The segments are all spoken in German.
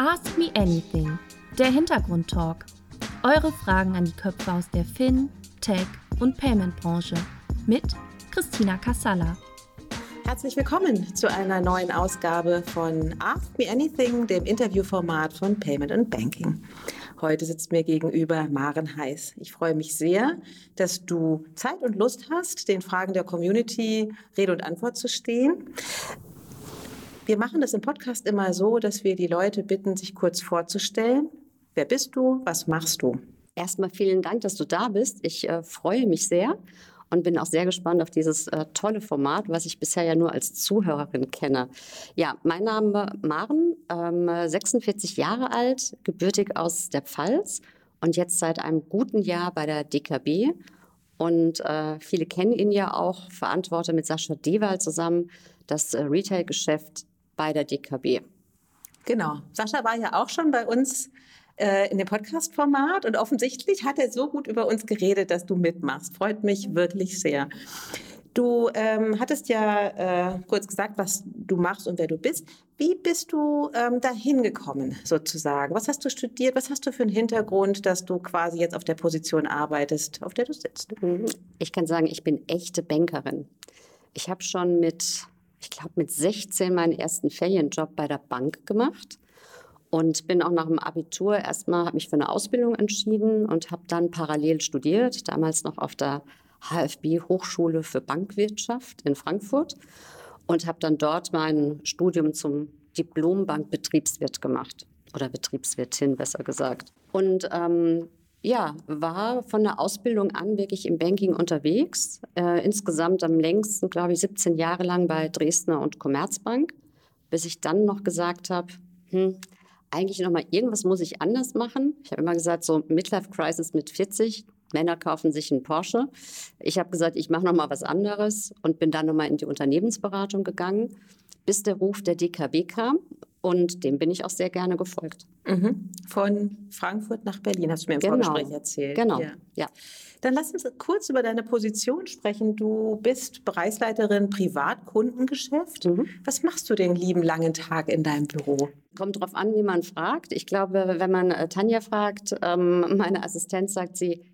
Ask Me Anything, der Hintergrundtalk. Eure Fragen an die Köpfe aus der Fin, Tech und Payment-Branche mit Christina Kassala. Herzlich willkommen zu einer neuen Ausgabe von Ask Me Anything, dem Interviewformat von Payment and Banking. Heute sitzt mir gegenüber Maren Heiß. Ich freue mich sehr, dass du Zeit und Lust hast, den Fragen der Community Rede und Antwort zu stehen. Wir machen das im Podcast immer so, dass wir die Leute bitten, sich kurz vorzustellen. Wer bist du? Was machst du? Erstmal vielen Dank, dass du da bist. Ich äh, freue mich sehr und bin auch sehr gespannt auf dieses äh, tolle Format, was ich bisher ja nur als Zuhörerin kenne. Ja, mein Name Maren, ähm, 46 Jahre alt, gebürtig aus der Pfalz und jetzt seit einem guten Jahr bei der DKB. Und äh, viele kennen ihn ja auch, verantworte mit Sascha Dewald zusammen das äh, Retail-Geschäft bei der DKB. Genau. Sascha war ja auch schon bei uns äh, in dem Podcast-Format und offensichtlich hat er so gut über uns geredet, dass du mitmachst. Freut mich wirklich sehr. Du ähm, hattest ja äh, kurz gesagt, was du machst und wer du bist. Wie bist du ähm, dahin gekommen, sozusagen? Was hast du studiert? Was hast du für einen Hintergrund, dass du quasi jetzt auf der Position arbeitest, auf der du sitzt? Ich kann sagen, ich bin echte Bankerin. Ich habe schon mit, ich glaube, mit 16 meinen ersten Ferienjob bei der Bank gemacht und bin auch nach dem Abitur erstmal, habe mich für eine Ausbildung entschieden und habe dann parallel studiert, damals noch auf der HFB Hochschule für Bankwirtschaft in Frankfurt und habe dann dort mein Studium zum Diplombankbetriebswirt gemacht oder Betriebswirtin besser gesagt. Und ähm, ja, war von der Ausbildung an wirklich im Banking unterwegs. Äh, insgesamt am längsten, glaube ich, 17 Jahre lang bei Dresdner und Commerzbank, bis ich dann noch gesagt habe, hm, eigentlich noch mal irgendwas muss ich anders machen. Ich habe immer gesagt, so Midlife Crisis mit 40, Männer kaufen sich einen Porsche. Ich habe gesagt, ich mache noch mal was anderes und bin dann noch mal in die Unternehmensberatung gegangen, bis der Ruf der DKB kam und dem bin ich auch sehr gerne gefolgt. Mhm. Von Frankfurt nach Berlin hast du mir im genau. Vorgespräch erzählt. Genau, ja. ja. Dann lass uns kurz über deine Position sprechen. Du bist Bereichsleiterin Privatkundengeschäft. Mhm. Was machst du den lieben langen Tag in deinem Büro? Kommt drauf an, wie man fragt. Ich glaube, wenn man äh, Tanja fragt, ähm, meine Assistenz sagt sie,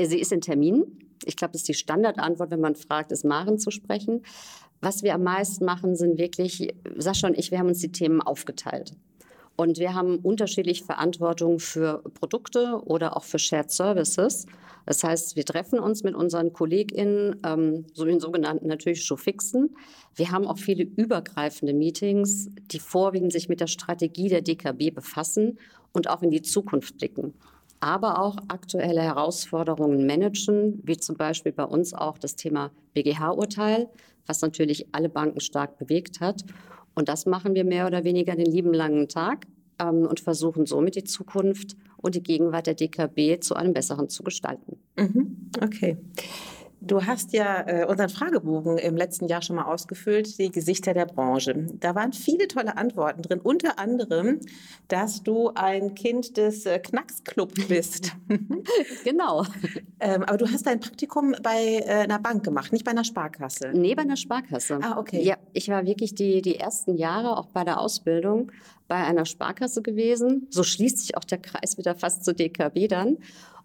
sie ist in Termin. Ich glaube, das ist die Standardantwort, wenn man fragt, ist Maren zu sprechen. Was wir am meisten machen, sind wirklich, Sascha und ich, wir haben uns die Themen aufgeteilt. Und wir haben unterschiedlich Verantwortung für Produkte oder auch für Shared Services. Das heißt, wir treffen uns mit unseren KollegInnen, ähm, so den sogenannten natürlich schon fixen. Wir haben auch viele übergreifende Meetings, die vorwiegend sich mit der Strategie der DKB befassen und auch in die Zukunft blicken. Aber auch aktuelle Herausforderungen managen, wie zum Beispiel bei uns auch das Thema BGH-Urteil, was natürlich alle Banken stark bewegt hat. Und das machen wir mehr oder weniger den lieben langen Tag ähm, und versuchen somit die Zukunft und die Gegenwart der DKB zu einem besseren zu gestalten. Mhm. Okay. Du hast ja äh, unseren Fragebogen im letzten Jahr schon mal ausgefüllt, die Gesichter der Branche. Da waren viele tolle Antworten drin, unter anderem, dass du ein Kind des äh, Knacksclub bist. genau. ähm, aber du hast dein Praktikum bei äh, einer Bank gemacht, nicht bei einer Sparkasse. Nee, bei einer Sparkasse. Ah, okay. Ja, ich war wirklich die, die ersten Jahre auch bei der Ausbildung bei einer Sparkasse gewesen. So schließt sich auch der Kreis wieder fast zur DKB dann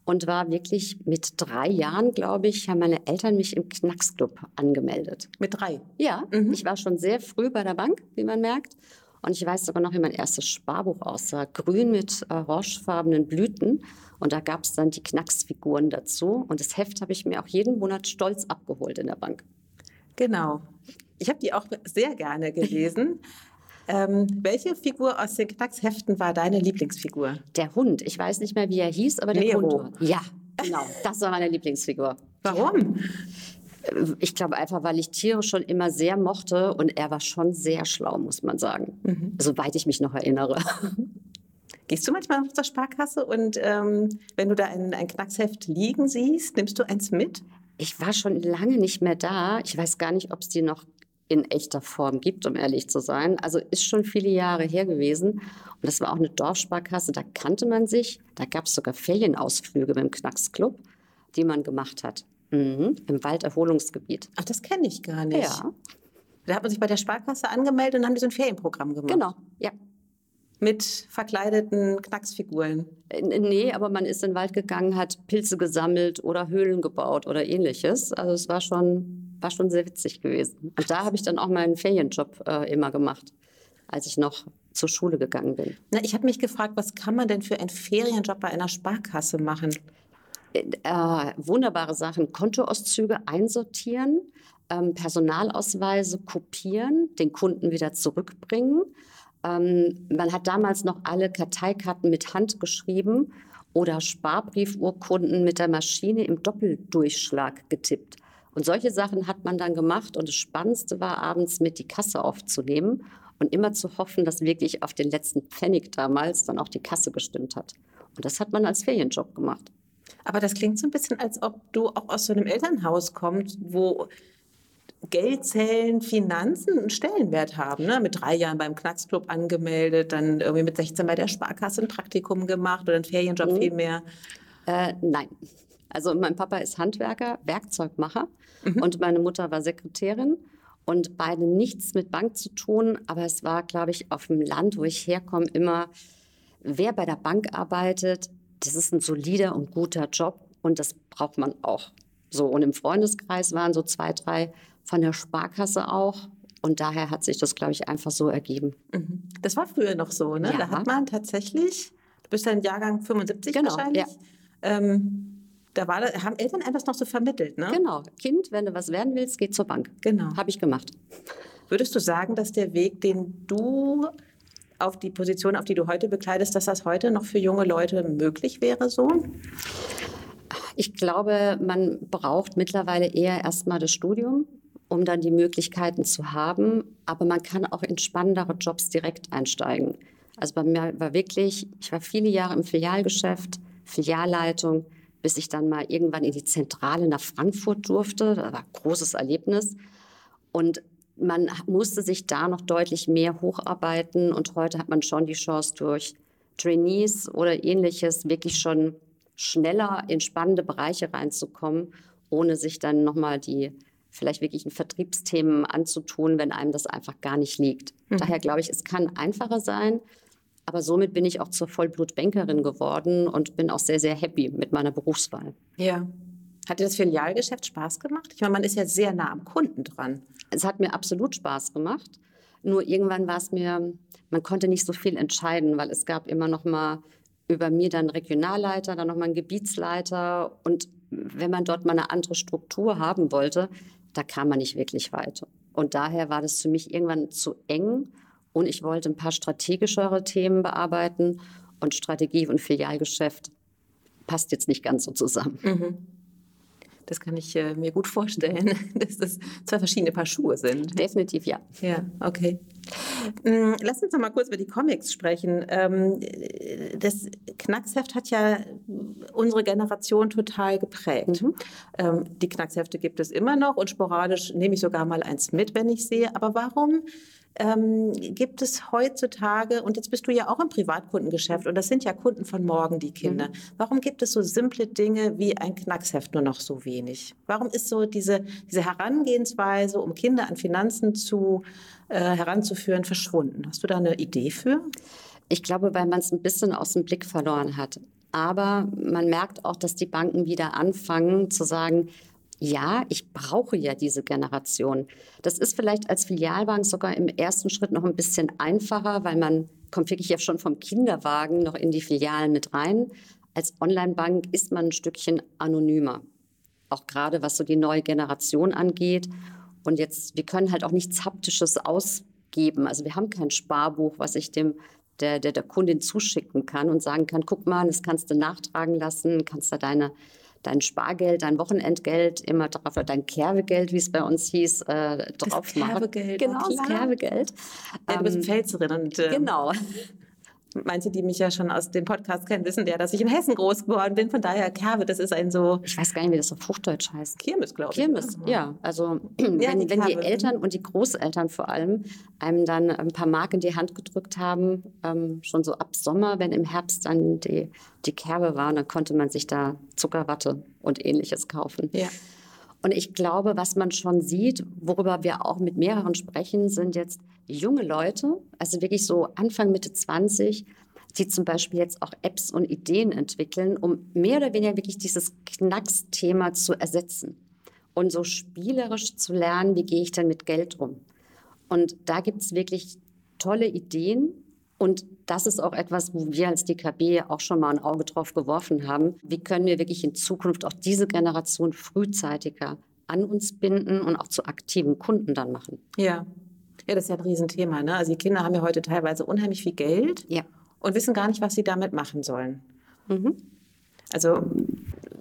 und war wirklich mit drei Jahren, glaube ich, haben meine Eltern mich im Knacksclub angemeldet. Mit drei? Ja, mhm. ich war schon sehr früh bei der Bank, wie man merkt. Und ich weiß sogar noch, wie mein erstes Sparbuch aussah. Grün mit orangefarbenen Blüten. Und da gab es dann die Knacksfiguren dazu. Und das Heft habe ich mir auch jeden Monat stolz abgeholt in der Bank. Genau. Ich habe die auch sehr gerne gelesen. Ähm, welche Figur aus den Knacksheften war deine Lieblingsfigur? Der Hund. Ich weiß nicht mehr, wie er hieß, aber der Nero. Hund. Ja, genau. Das war meine Lieblingsfigur. Warum? Äh, ich glaube einfach, weil ich Tiere schon immer sehr mochte und er war schon sehr schlau, muss man sagen. Mhm. Soweit ich mich noch erinnere. Gehst du manchmal auf zur Sparkasse und ähm, wenn du da ein, ein Knacksheft liegen siehst, nimmst du eins mit? Ich war schon lange nicht mehr da. Ich weiß gar nicht, ob es die noch in echter Form gibt, um ehrlich zu sein. Also ist schon viele Jahre her gewesen. Und das war auch eine Dorfsparkasse, da kannte man sich. Da gab es sogar Ferienausflüge mit dem Knacksclub, die man gemacht hat. Mhm. Im Walderholungsgebiet. Ach, das kenne ich gar nicht. Ja. Da hat man sich bei der Sparkasse angemeldet und dann haben die so ein Ferienprogramm gemacht. Genau, ja. mit verkleideten Knacksfiguren? Nee, aber man ist in den Wald gegangen, hat Pilze gesammelt oder Höhlen gebaut oder ähnliches. Also es war schon, war schon sehr witzig gewesen. Und da habe ich dann auch meinen Ferienjob äh, immer gemacht, als ich noch zur Schule gegangen bin. Na, ich habe mich gefragt, was kann man denn für einen Ferienjob bei einer Sparkasse machen? Äh, wunderbare Sachen. Kontoauszüge einsortieren, ähm, Personalausweise kopieren, den Kunden wieder zurückbringen. Ähm, man hat damals noch alle Karteikarten mit Hand geschrieben oder Sparbriefurkunden mit der Maschine im Doppeldurchschlag getippt. Und solche Sachen hat man dann gemacht. Und das Spannendste war abends mit die Kasse aufzunehmen und immer zu hoffen, dass wirklich auf den letzten Pfennig damals dann auch die Kasse gestimmt hat. Und das hat man als Ferienjob gemacht. Aber das klingt so ein bisschen, als ob du auch aus so einem Elternhaus kommst, wo Geldzählen, Finanzen einen Stellenwert haben. Ne? Mit drei Jahren beim Knacksclub angemeldet, dann irgendwie mit 16 bei der Sparkasse ein Praktikum gemacht oder einen Ferienjob mhm. viel mehr. Äh, nein. Also mein Papa ist Handwerker, Werkzeugmacher mhm. und meine Mutter war Sekretärin und beide nichts mit Bank zu tun. Aber es war, glaube ich, auf dem Land, wo ich herkomme, immer, wer bei der Bank arbeitet, das ist ein solider und guter Job und das braucht man auch. So, und im Freundeskreis waren so zwei, drei von der Sparkasse auch. Und daher hat sich das, glaube ich, einfach so ergeben. Mhm. Das war früher noch so, ne? Ja. Da hat man tatsächlich, du bist ja ein Jahrgang 75 genau, wahrscheinlich. Ja. Ähm, da war, haben Eltern etwas noch so vermittelt, ne? Genau. Kind, wenn du was werden willst, geh zur Bank. Genau. Habe ich gemacht. Würdest du sagen, dass der Weg, den du auf die Position, auf die du heute bekleidest, dass das heute noch für junge Leute möglich wäre so? Ich glaube, man braucht mittlerweile eher erstmal das Studium, um dann die Möglichkeiten zu haben. Aber man kann auch in spannendere Jobs direkt einsteigen. Also bei mir war wirklich, ich war viele Jahre im Filialgeschäft, Filialleitung, bis ich dann mal irgendwann in die Zentrale nach Frankfurt durfte. Das war ein großes Erlebnis. Und man musste sich da noch deutlich mehr hocharbeiten. Und heute hat man schon die Chance durch Trainees oder ähnliches wirklich schon schneller in spannende Bereiche reinzukommen, ohne sich dann nochmal die vielleicht wirklichen Vertriebsthemen anzutun, wenn einem das einfach gar nicht liegt. Mhm. Daher glaube ich, es kann einfacher sein, aber somit bin ich auch zur Vollblutbankerin geworden und bin auch sehr, sehr happy mit meiner Berufswahl. Ja. Hat dir das Filialgeschäft Spaß gemacht? Ich meine, man ist ja sehr nah am Kunden dran. Es hat mir absolut Spaß gemacht. Nur irgendwann war es mir, man konnte nicht so viel entscheiden, weil es gab immer noch mal über mir dann Regionalleiter, dann nochmal ein Gebietsleiter. Und wenn man dort mal eine andere Struktur haben wollte, da kam man nicht wirklich weiter. Und daher war das für mich irgendwann zu eng und ich wollte ein paar strategischere Themen bearbeiten und Strategie und Filialgeschäft passt jetzt nicht ganz so zusammen. Mhm. Das kann ich äh, mir gut vorstellen, dass das zwei verschiedene Paar Schuhe sind. Definitiv ja. Ja, okay. Mm, lass uns noch mal kurz über die Comics sprechen. Ähm, das Knacksheft hat ja unsere Generation total geprägt. Mhm. Ähm, die Knackshefte gibt es immer noch und sporadisch nehme ich sogar mal eins mit, wenn ich sehe. Aber warum ähm, gibt es heutzutage, und jetzt bist du ja auch im Privatkundengeschäft und das sind ja Kunden von morgen, die Kinder, mhm. warum gibt es so simple Dinge wie ein Knacksheft nur noch so wenig? Warum ist so diese, diese Herangehensweise, um Kinder an Finanzen zu, äh, heranzuführen, verschwunden? Hast du da eine Idee für? Ich glaube, weil man es ein bisschen aus dem Blick verloren hat. Aber man merkt auch, dass die Banken wieder anfangen zu sagen, ja, ich brauche ja diese Generation. Das ist vielleicht als Filialbank sogar im ersten Schritt noch ein bisschen einfacher, weil man kommt wirklich ja schon vom Kinderwagen noch in die Filialen mit rein. Als Onlinebank ist man ein Stückchen anonymer. Auch gerade was so die neue Generation angeht. Und jetzt, wir können halt auch nichts Haptisches ausgeben. Also wir haben kein Sparbuch, was ich dem der, der, der Kundin zuschicken kann und sagen kann, guck mal, das kannst du nachtragen lassen, kannst da deine dein Spargeld, dein Wochenendgeld immer drauf, oder dein Kerbegeld, wie es bei uns hieß, äh, drauf das Kerbegeld. Genau, das Kerbegeld. Ja, du bist Pfälzerin und ähm, genau. Manche, die mich ja schon aus dem Podcast kennen, wissen ja, dass ich in Hessen groß geworden bin. Von daher, Kerbe, das ist ein so. Ich weiß gar nicht, wie das auf Hochdeutsch heißt. Kirmes, glaube ich. Kirmes, ja. Also, ja, wenn, die, wenn die Eltern und die Großeltern vor allem einem dann ein paar Mark in die Hand gedrückt haben, ähm, schon so ab Sommer, wenn im Herbst dann die, die Kerbe war, dann konnte man sich da Zuckerwatte und ähnliches kaufen. Ja. Und ich glaube, was man schon sieht, worüber wir auch mit mehreren sprechen, sind jetzt junge Leute, also wirklich so Anfang, Mitte 20, die zum Beispiel jetzt auch Apps und Ideen entwickeln, um mehr oder weniger wirklich dieses Knacksthema zu ersetzen und so spielerisch zu lernen, wie gehe ich denn mit Geld um. Und da gibt es wirklich tolle Ideen. Und das ist auch etwas, wo wir als DKB auch schon mal ein Auge drauf geworfen haben. Wie können wir wirklich in Zukunft auch diese Generation frühzeitiger an uns binden und auch zu aktiven Kunden dann machen? Ja. Ja, das ist ja ein Riesenthema. Ne? Also die Kinder haben ja heute teilweise unheimlich viel Geld Ja. und wissen gar nicht, was sie damit machen sollen. Mhm. Also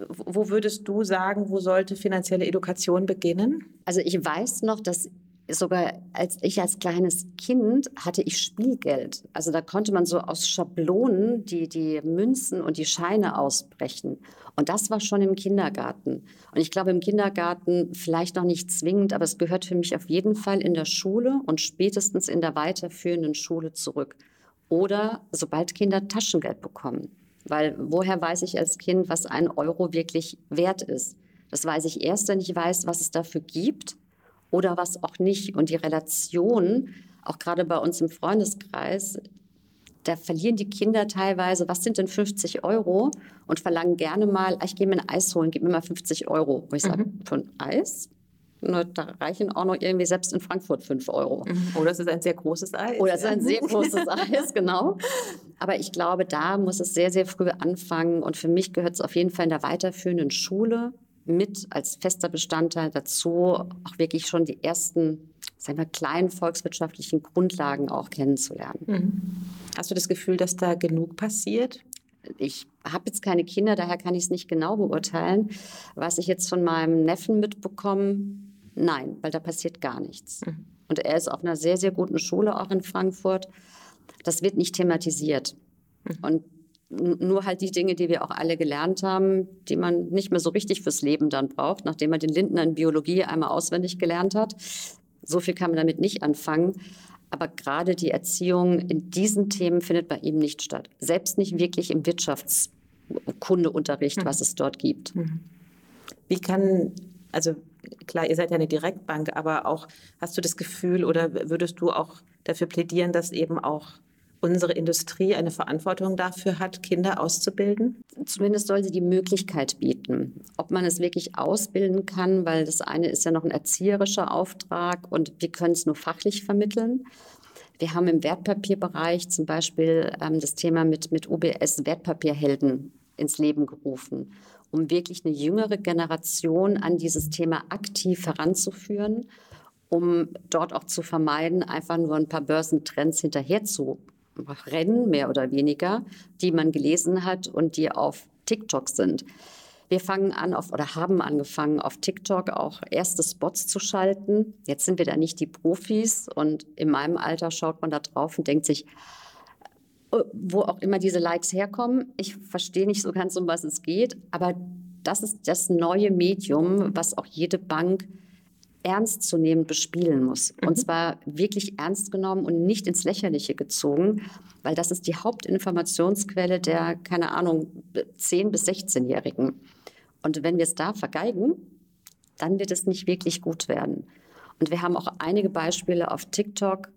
wo würdest du sagen, wo sollte finanzielle Education beginnen? Also ich weiß noch, dass sogar als ich als kleines Kind hatte ich Spielgeld. Also da konnte man so aus Schablonen die, die Münzen und die Scheine ausbrechen. Und das war schon im Kindergarten. Und ich glaube im Kindergarten vielleicht noch nicht zwingend, aber es gehört für mich auf jeden Fall in der Schule und spätestens in der weiterführenden Schule zurück. Oder sobald Kinder Taschengeld bekommen. Weil woher weiß ich als Kind, was ein Euro wirklich wert ist? Das weiß ich erst, wenn ich weiß, was es dafür gibt oder was auch nicht. Und die Relation, auch gerade bei uns im Freundeskreis, da verlieren die Kinder teilweise, was sind denn 50 Euro? Und verlangen gerne mal, "Ah, ich gehe mir ein Eis holen, gib mir mal 50 Euro. Wo ich sage, für ein Eis? Na, da reichen auch noch irgendwie selbst in Frankfurt 5 Euro. Oder es ist ein sehr großes Eis. Oder es ist ein sehr großes Eis, genau. Aber ich glaube, da muss es sehr, sehr früh anfangen. Und für mich gehört es auf jeden Fall in der weiterführenden Schule mit als fester Bestandteil dazu, auch wirklich schon die ersten, sagen wir, kleinen volkswirtschaftlichen Grundlagen auch kennenzulernen. Mhm. Hast du das Gefühl, dass da genug passiert? Ich habe jetzt keine Kinder, daher kann ich es nicht genau beurteilen. Was ich jetzt von meinem Neffen mitbekomme, nein, weil da passiert gar nichts. Mhm. Und er ist auf einer sehr, sehr guten Schule auch in Frankfurt. Das wird nicht thematisiert. Und n- nur halt die Dinge, die wir auch alle gelernt haben, die man nicht mehr so richtig fürs Leben dann braucht, nachdem man den Lindner in Biologie einmal auswendig gelernt hat. So viel kann man damit nicht anfangen. Aber gerade die Erziehung in diesen Themen findet bei ihm nicht statt. Selbst nicht wirklich im Wirtschaftskundeunterricht, was es dort gibt. Wie kann, also klar, ihr seid ja eine Direktbank, aber auch hast du das Gefühl oder würdest du auch dafür plädieren, dass eben auch unsere Industrie eine Verantwortung dafür hat, Kinder auszubilden? Zumindest soll sie die Möglichkeit bieten. Ob man es wirklich ausbilden kann, weil das eine ist ja noch ein erzieherischer Auftrag und wir können es nur fachlich vermitteln. Wir haben im Wertpapierbereich zum Beispiel ähm, das Thema mit, mit UBS Wertpapierhelden ins Leben gerufen, um wirklich eine jüngere Generation an dieses Thema aktiv heranzuführen, um dort auch zu vermeiden, einfach nur ein paar Börsentrends hinterher zu rennen, mehr oder weniger, die man gelesen hat und die auf TikTok sind. Wir fangen an auf oder haben angefangen, auf TikTok auch erste Spots zu schalten. Jetzt sind wir da nicht die Profis und in meinem Alter schaut man da drauf und denkt sich, äh, wo auch immer diese Likes herkommen. Ich verstehe nicht so ganz, um was es geht, aber das ist das neue Medium, was auch jede Bank ernstzunehmend bespielen muss. Und zwar wirklich ernst genommen und nicht ins Lächerliche gezogen, weil das ist die Hauptinformationsquelle der, keine Ahnung, 10- bis 16-Jährigen. Und wenn wir es da vergeigen, dann wird es nicht wirklich gut werden. Und wir haben auch einige Beispiele auf TikTok,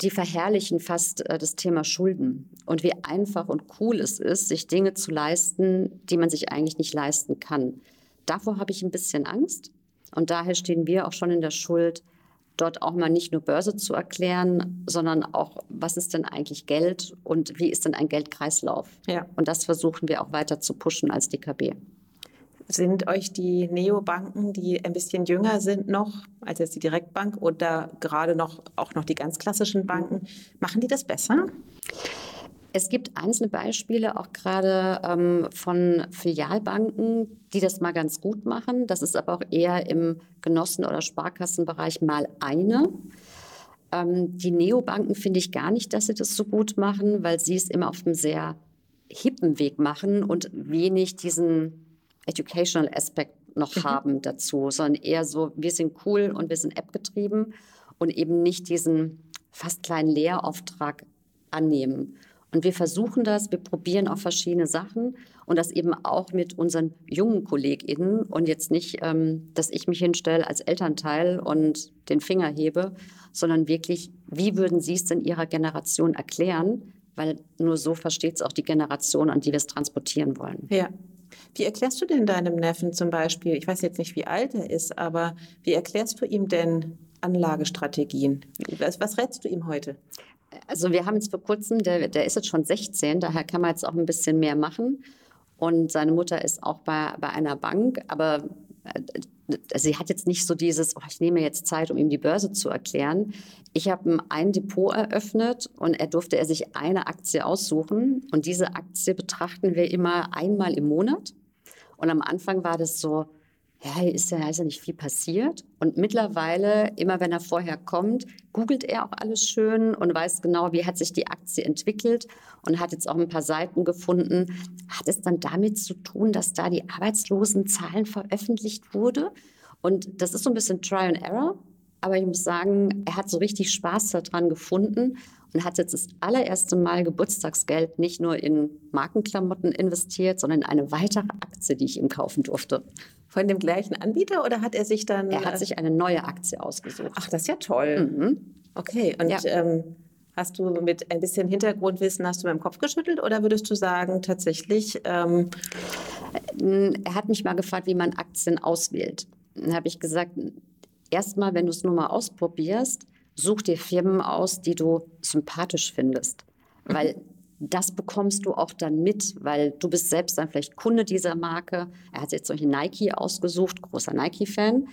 die verherrlichen fast äh, das Thema Schulden und wie einfach und cool es ist, sich Dinge zu leisten, die man sich eigentlich nicht leisten kann. Davor habe ich ein bisschen Angst und daher stehen wir auch schon in der Schuld, dort auch mal nicht nur Börse zu erklären, sondern auch, was ist denn eigentlich Geld und wie ist denn ein Geldkreislauf? Ja. Und das versuchen wir auch weiter zu pushen als DKB. Sind euch die Neobanken, die ein bisschen jünger sind noch als jetzt die Direktbank oder gerade noch auch noch die ganz klassischen Banken, machen die das besser? Es gibt einzelne Beispiele, auch gerade ähm, von Filialbanken, die das mal ganz gut machen. Das ist aber auch eher im Genossen- oder Sparkassenbereich mal eine. Ähm, die Neobanken finde ich gar nicht, dass sie das so gut machen, weil sie es immer auf einem sehr hippen Weg machen und wenig diesen Educational Aspekt noch haben dazu, sondern eher so, wir sind cool und wir sind App-getrieben und eben nicht diesen fast kleinen Lehrauftrag annehmen. Und wir versuchen das, wir probieren auch verschiedene Sachen und das eben auch mit unseren jungen KollegInnen und jetzt nicht, ähm, dass ich mich hinstelle als Elternteil und den Finger hebe, sondern wirklich, wie würden Sie es denn Ihrer Generation erklären? Weil nur so versteht es auch die Generation, an die wir es transportieren wollen. Ja. Wie erklärst du denn deinem Neffen zum Beispiel, ich weiß jetzt nicht, wie alt er ist, aber wie erklärst du ihm denn Anlagestrategien? Was, was rätst du ihm heute? Also wir haben jetzt vor kurzem, der, der ist jetzt schon 16, daher kann man jetzt auch ein bisschen mehr machen. Und seine Mutter ist auch bei, bei einer Bank, aber äh, sie hat jetzt nicht so dieses, oh, ich nehme jetzt Zeit, um ihm die Börse zu erklären. Ich habe ein Depot eröffnet und er durfte er sich eine Aktie aussuchen. Und diese Aktie betrachten wir immer einmal im Monat. Und am Anfang war das so, ja, ist ja, ist ja nicht viel passiert. Und mittlerweile, immer wenn er vorher kommt, googelt er auch alles schön und weiß genau, wie hat sich die Aktie entwickelt und hat jetzt auch ein paar Seiten gefunden. Hat es dann damit zu tun, dass da die Arbeitslosenzahlen veröffentlicht wurde? Und das ist so ein bisschen Trial and Error. Aber ich muss sagen, er hat so richtig Spaß daran gefunden und hat jetzt das allererste Mal Geburtstagsgeld nicht nur in Markenklamotten investiert, sondern in eine weitere Aktie, die ich ihm kaufen durfte. Von dem gleichen Anbieter oder hat er sich dann. Er hat sich eine neue Aktie ausgesucht. Ach, das ist ja toll. Mhm. Okay, und ja. ähm, hast du mit ein bisschen Hintergrundwissen, hast du beim Kopf geschüttelt oder würdest du sagen, tatsächlich. Ähm er hat mich mal gefragt, wie man Aktien auswählt. Dann habe ich gesagt, erstmal, wenn du es nur mal ausprobierst, such dir Firmen aus, die du sympathisch findest. Mhm. Weil das bekommst du auch dann mit, weil du bist selbst dann vielleicht Kunde dieser Marke. Er hat jetzt solche Nike ausgesucht, großer Nike-Fan,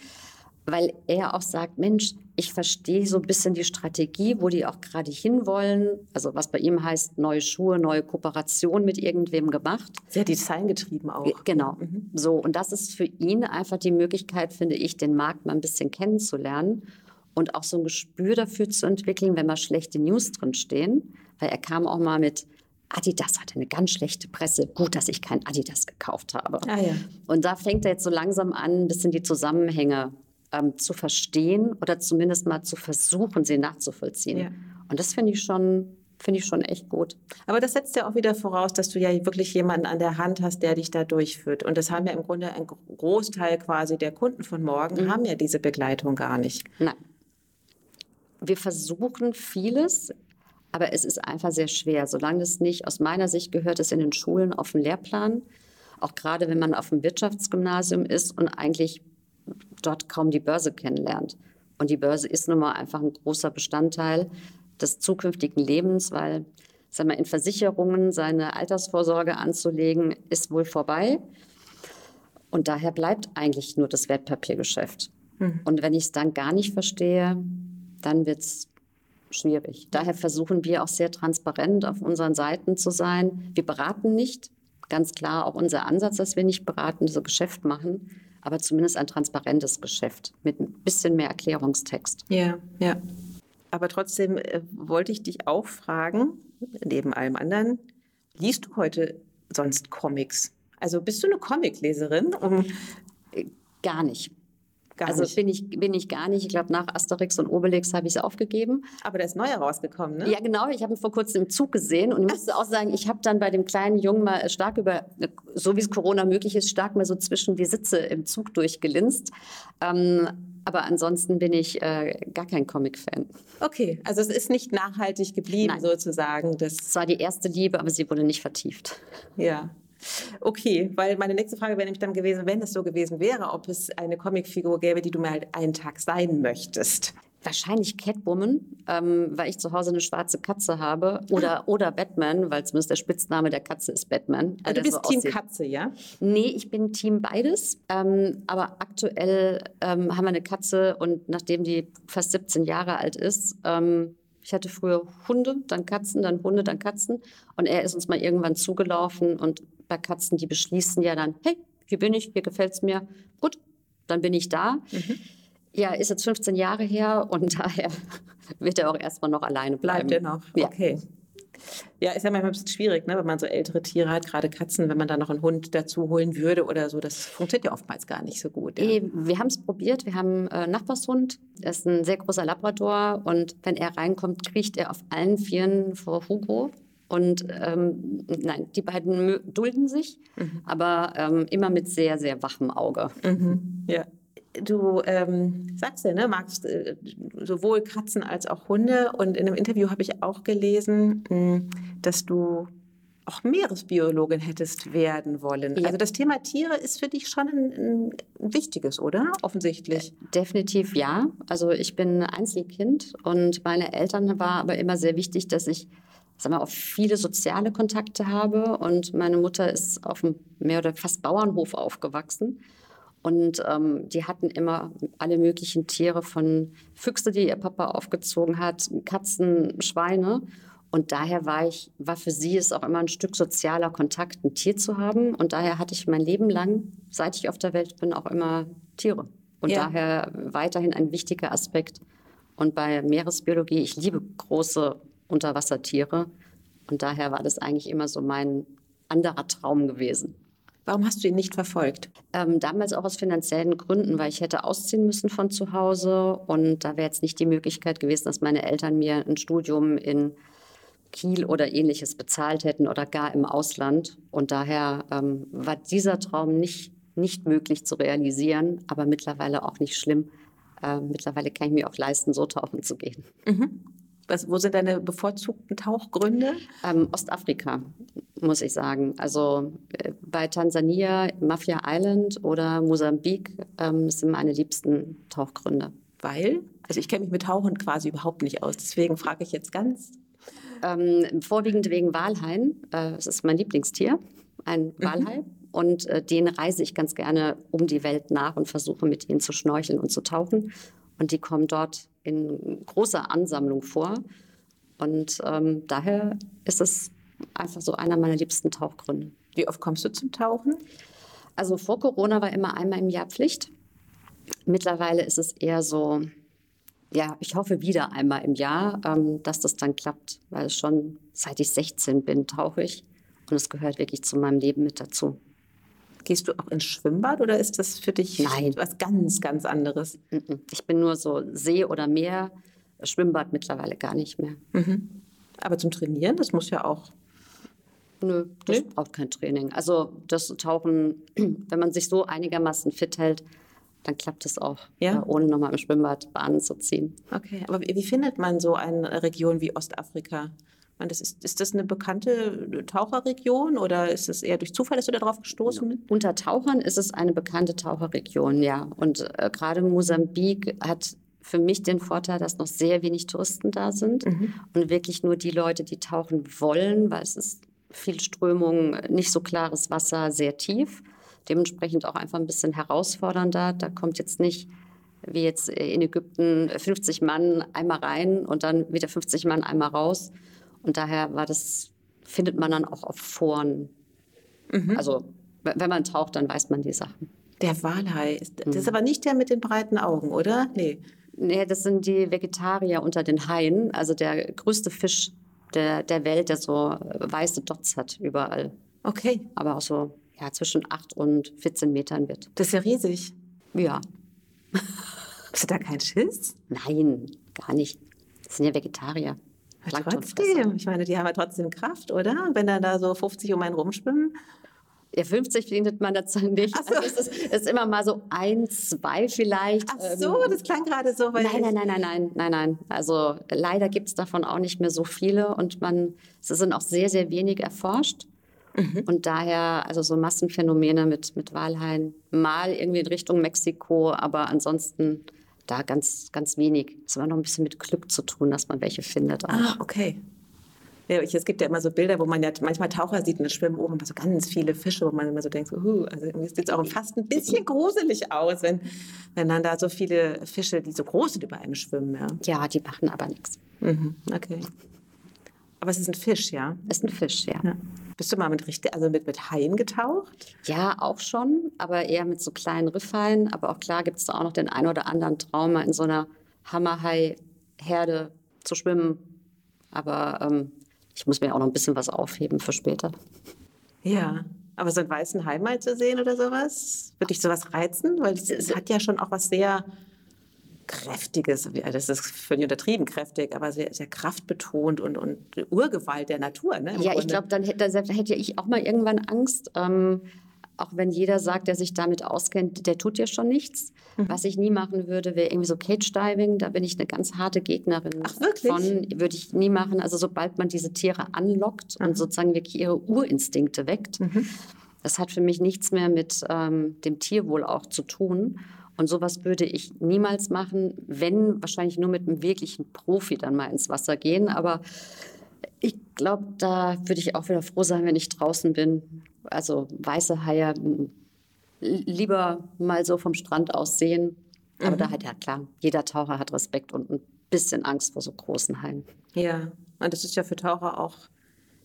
weil er auch sagt, Mensch, ich verstehe so ein bisschen die Strategie, wo die auch gerade hinwollen. Also was bei ihm heißt, neue Schuhe, neue Kooperation mit irgendwem gemacht. Sehr designgetrieben auch. Genau. Mhm. So, und das ist für ihn einfach die Möglichkeit, finde ich, den Markt mal ein bisschen kennenzulernen und auch so ein Gespür dafür zu entwickeln, wenn mal schlechte News drin stehen. Weil er kam auch mal mit, Adidas hatte eine ganz schlechte Presse. Gut, dass ich kein Adidas gekauft habe. Ah, ja. Und da fängt er jetzt so langsam an, ein bisschen die Zusammenhänge ähm, zu verstehen oder zumindest mal zu versuchen, sie nachzuvollziehen. Ja. Und das finde ich schon finde ich schon echt gut. Aber das setzt ja auch wieder voraus, dass du ja wirklich jemanden an der Hand hast, der dich da durchführt. Und das haben ja im Grunde ein Großteil quasi der Kunden von morgen, mhm. haben ja diese Begleitung gar nicht. Nein wir versuchen vieles, aber es ist einfach sehr schwer. Solange es nicht, aus meiner Sicht gehört es in den Schulen auf den Lehrplan. Auch gerade wenn man auf dem Wirtschaftsgymnasium ist und eigentlich dort kaum die Börse kennenlernt. Und die Börse ist nun mal einfach ein großer Bestandteil des zukünftigen Lebens, weil sag mal, in Versicherungen seine Altersvorsorge anzulegen, ist wohl vorbei. Und daher bleibt eigentlich nur das Wertpapiergeschäft. Mhm. Und wenn ich es dann gar nicht verstehe, dann wird es schwierig. Daher versuchen wir auch sehr transparent auf unseren Seiten zu sein. Wir beraten nicht, ganz klar auch unser Ansatz, dass wir nicht beraten, so Geschäft machen, aber zumindest ein transparentes Geschäft mit ein bisschen mehr Erklärungstext. Ja, ja. Aber trotzdem äh, wollte ich dich auch fragen, neben allem anderen, liest du heute sonst Comics? Also bist du eine Comicleserin? Um Gar nicht. Gar also nicht. bin ich, bin ich gar nicht. Ich glaube, nach Asterix und Obelix habe ich es aufgegeben. Aber der ist neu herausgekommen, ne? Ja, genau. Ich habe ihn vor kurzem im Zug gesehen und ich musste auch sagen, ich habe dann bei dem kleinen Jungen mal stark über, so wie es Corona möglich ist, stark mal so zwischen die Sitze im Zug durchgelinst. Ähm, aber ansonsten bin ich äh, gar kein Comic-Fan. Okay, also es ist nicht nachhaltig geblieben Nein. sozusagen. Das es war die erste Liebe, aber sie wurde nicht vertieft. Ja. Okay, weil meine nächste Frage wäre nämlich dann gewesen, wenn es so gewesen wäre, ob es eine Comicfigur gäbe, die du mal einen Tag sein möchtest. Wahrscheinlich Catwoman, ähm, weil ich zu Hause eine schwarze Katze habe. Oder, oder Batman, weil zumindest der Spitzname der Katze ist Batman. Also du bist so Team aussieht. Katze, ja? Nee, ich bin Team beides. Ähm, aber aktuell ähm, haben wir eine Katze und nachdem die fast 17 Jahre alt ist, ähm, ich hatte früher Hunde, dann Katzen, dann Hunde, dann Katzen. Und er ist uns mal irgendwann zugelaufen und bei Katzen, die beschließen ja dann, hey, hier bin ich, hier gefällt es mir, gut, dann bin ich da. Mhm. Ja, ist jetzt 15 Jahre her und daher wird er auch erstmal noch alleine bleiben. Bleibt er noch? Ja. Okay. Ja, ist ja manchmal ein bisschen schwierig, ne, wenn man so ältere Tiere hat, gerade Katzen, wenn man da noch einen Hund dazu holen würde oder so. Das funktioniert ja oftmals gar nicht so gut. Ja. Wir haben es probiert. Wir haben einen äh, Nachbarshund. Er ist ein sehr großer Labrador und wenn er reinkommt, kriecht er auf allen Vieren vor Hugo Und ähm, nein, die beiden dulden sich, mhm. aber ähm, immer mit sehr, sehr wachem Auge. Mhm. Ja. Du ähm, sagst ja, ne, magst äh, sowohl Katzen als auch Hunde. Und in einem Interview habe ich auch gelesen, mh, hm, dass du auch Meeresbiologin hättest werden wollen. Ja. Also das Thema Tiere ist für dich schon ein, ein, wichtiges, oder? Offensichtlich. Äh, definitiv ja. Also ich bin Einzelkind und meine Eltern war aber immer sehr wichtig, dass ich sag mal, auch viele soziale Kontakte habe. Und meine Mutter ist auf einem mehr oder fast Bauernhof aufgewachsen. Und ähm, die hatten immer alle möglichen Tiere von Füchse, die ihr Papa aufgezogen hat, Katzen, Schweine. Und daher war ich, war für sie es auch immer ein Stück sozialer Kontakt, ein Tier zu haben. Und daher hatte ich mein Leben lang, seit ich auf der Welt bin, auch immer Tiere. Und ja. daher weiterhin ein wichtiger Aspekt. Und bei Meeresbiologie, ich liebe große Unterwassertiere. Und daher war das eigentlich immer so mein anderer Traum gewesen. Warum hast du ihn nicht verfolgt? Ähm, damals auch aus finanziellen Gründen, weil ich hätte ausziehen müssen von zu Hause und da wäre jetzt nicht die Möglichkeit gewesen, dass meine Eltern mir ein Studium in Kiel oder ähnliches bezahlt hätten oder gar im Ausland. Und daher ähm, war dieser Traum nicht, nicht möglich zu realisieren, aber mittlerweile auch nicht schlimm. Äh, mittlerweile kann ich mir auch leisten, so tauchen zu gehen. Mhm. Was, wo sind deine bevorzugten Tauchgründe? Ähm, Ostafrika, muss ich sagen. Also äh, bei Tansania, Mafia Island oder Mosambik ähm, sind meine liebsten Tauchgründe. Weil? Also ich kenne mich mit Tauchen quasi überhaupt nicht aus. Deswegen frage ich jetzt ganz. Ähm, vorwiegend wegen Walhain. Äh, es ist mein Lieblingstier, ein mhm. Walhai. Mhm. Und äh, den reise ich ganz gerne um die Welt nach und versuche mit ihnen zu schnorcheln und zu tauchen. Und die kommen dort in großer Ansammlung vor. Und ähm, daher ist es einfach so einer meiner liebsten Tauchgründe. Wie oft kommst du zum Tauchen? Also vor Corona war immer einmal im Jahr Pflicht. Mittlerweile ist es eher so, ja, ich hoffe wieder einmal im Jahr, ähm, dass das dann klappt, weil schon seit ich 16 bin, tauche ich und es gehört wirklich zu meinem Leben mit dazu. Gehst du auch ins Schwimmbad oder ist das für dich Nein. was ganz, ganz anderes? Ich bin nur so See oder Meer, Schwimmbad mittlerweile gar nicht mehr. Mhm. Aber zum Trainieren, das muss ja auch. Nö, das Nö? braucht kein Training. Also das Tauchen, wenn man sich so einigermaßen fit hält, dann klappt es auch, ja? Äh, ohne nochmal im Schwimmbad Bahnen zu ziehen. Okay, aber wie findet man so eine Region wie Ostafrika? Das ist, ist das eine bekannte Taucherregion oder ist es eher durch Zufall, dass du da drauf gestoßen bist? Unter Tauchern ist es eine bekannte Taucherregion, ja. Und äh, gerade Mosambik hat für mich den Vorteil, dass noch sehr wenig Touristen da sind mhm. und wirklich nur die Leute, die tauchen wollen, weil es ist viel Strömung, nicht so klares Wasser, sehr tief. Dementsprechend auch einfach ein bisschen herausfordernder. Da kommt jetzt nicht wie jetzt in Ägypten 50 Mann einmal rein und dann wieder 50 Mann einmal raus, und daher war das, findet man dann auch auf Foren. Mhm. Also wenn man taucht, dann weiß man die Sachen. Der Walhai, das ist mhm. aber nicht der mit den breiten Augen, oder? Nee. Nee, das sind die Vegetarier unter den Haien. Also der größte Fisch der, der Welt, der so weiße Dots hat überall. Okay. Aber auch so ja, zwischen 8 und 14 Metern wird. Das ist ja riesig. Ja. Hast du da keinen Schiss? Nein, gar nicht. Das sind ja Vegetarier. Trotzdem. Ich meine, die haben ja trotzdem Kraft, oder? Wenn dann da so 50 um einen rumschwimmen. Ja, 50 findet man dazu nicht. Ach so. Also es ist, ist, immer mal so ein, zwei vielleicht. Ach so, ähm, das klang gerade so. Weil nein, nein, nein, nein, nein, nein, nein. Also leider gibt es davon auch nicht mehr so viele und man, es sind auch sehr, sehr wenig erforscht. Mhm. Und daher, also so Massenphänomene mit, mit Walhain, mal irgendwie in Richtung Mexiko, aber ansonsten da ganz, ganz wenig. Es hat noch ein bisschen mit Glück zu tun, dass man welche findet. Auch. Ah, okay. Ja, es gibt ja immer so Bilder, wo man ja manchmal Taucher sieht und da schwimmen oben so ganz viele Fische, wo man immer so denkt, uh, also irgendwie sieht es auch fast ein bisschen gruselig aus, wenn, wenn dann da so viele Fische, die so groß sind, über einem schwimmen. Ja, ja die machen aber nichts. Mhm, okay. Aber es ist ein Fisch, ja? Es ist ein Fisch, ja. ja. Bist du mal mit richtig, also mit, mit Haien getaucht? Ja, auch schon, aber eher mit so kleinen Riffhaien. Aber auch klar gibt es da auch noch den einen oder anderen Traum, mal in so einer Hammerhai-Herde zu schwimmen. Aber ähm, ich muss mir auch noch ein bisschen was aufheben für später. Ja, aber so einen weißen Hai mal zu sehen oder sowas, würde dich sowas reizen? Weil es hat ja schon auch was sehr kräftiges, das ist völlig untertrieben kräftig, aber sehr, sehr kraftbetont und, und Urgewalt der Natur. Ne, ja, Grunde. ich glaube, dann hätte, dann hätte ich auch mal irgendwann Angst. Ähm, auch wenn jeder sagt, der sich damit auskennt, der tut ja schon nichts. Mhm. Was ich nie machen würde, wäre irgendwie so Cage-Diving. Da bin ich eine ganz harte Gegnerin Ach, wirklich? von. Würde ich nie machen. Also sobald man diese Tiere anlockt mhm. und sozusagen wirklich ihre Urinstinkte weckt, mhm. das hat für mich nichts mehr mit ähm, dem Tierwohl auch zu tun. Und sowas würde ich niemals machen, wenn wahrscheinlich nur mit einem wirklichen Profi dann mal ins Wasser gehen. Aber ich glaube, da würde ich auch wieder froh sein, wenn ich draußen bin. Also weiße Haie lieber mal so vom Strand aus sehen. Aber mhm. da hat ja klar, jeder Taucher hat Respekt und ein bisschen Angst vor so großen Haien. Ja, und das ist ja für Taucher auch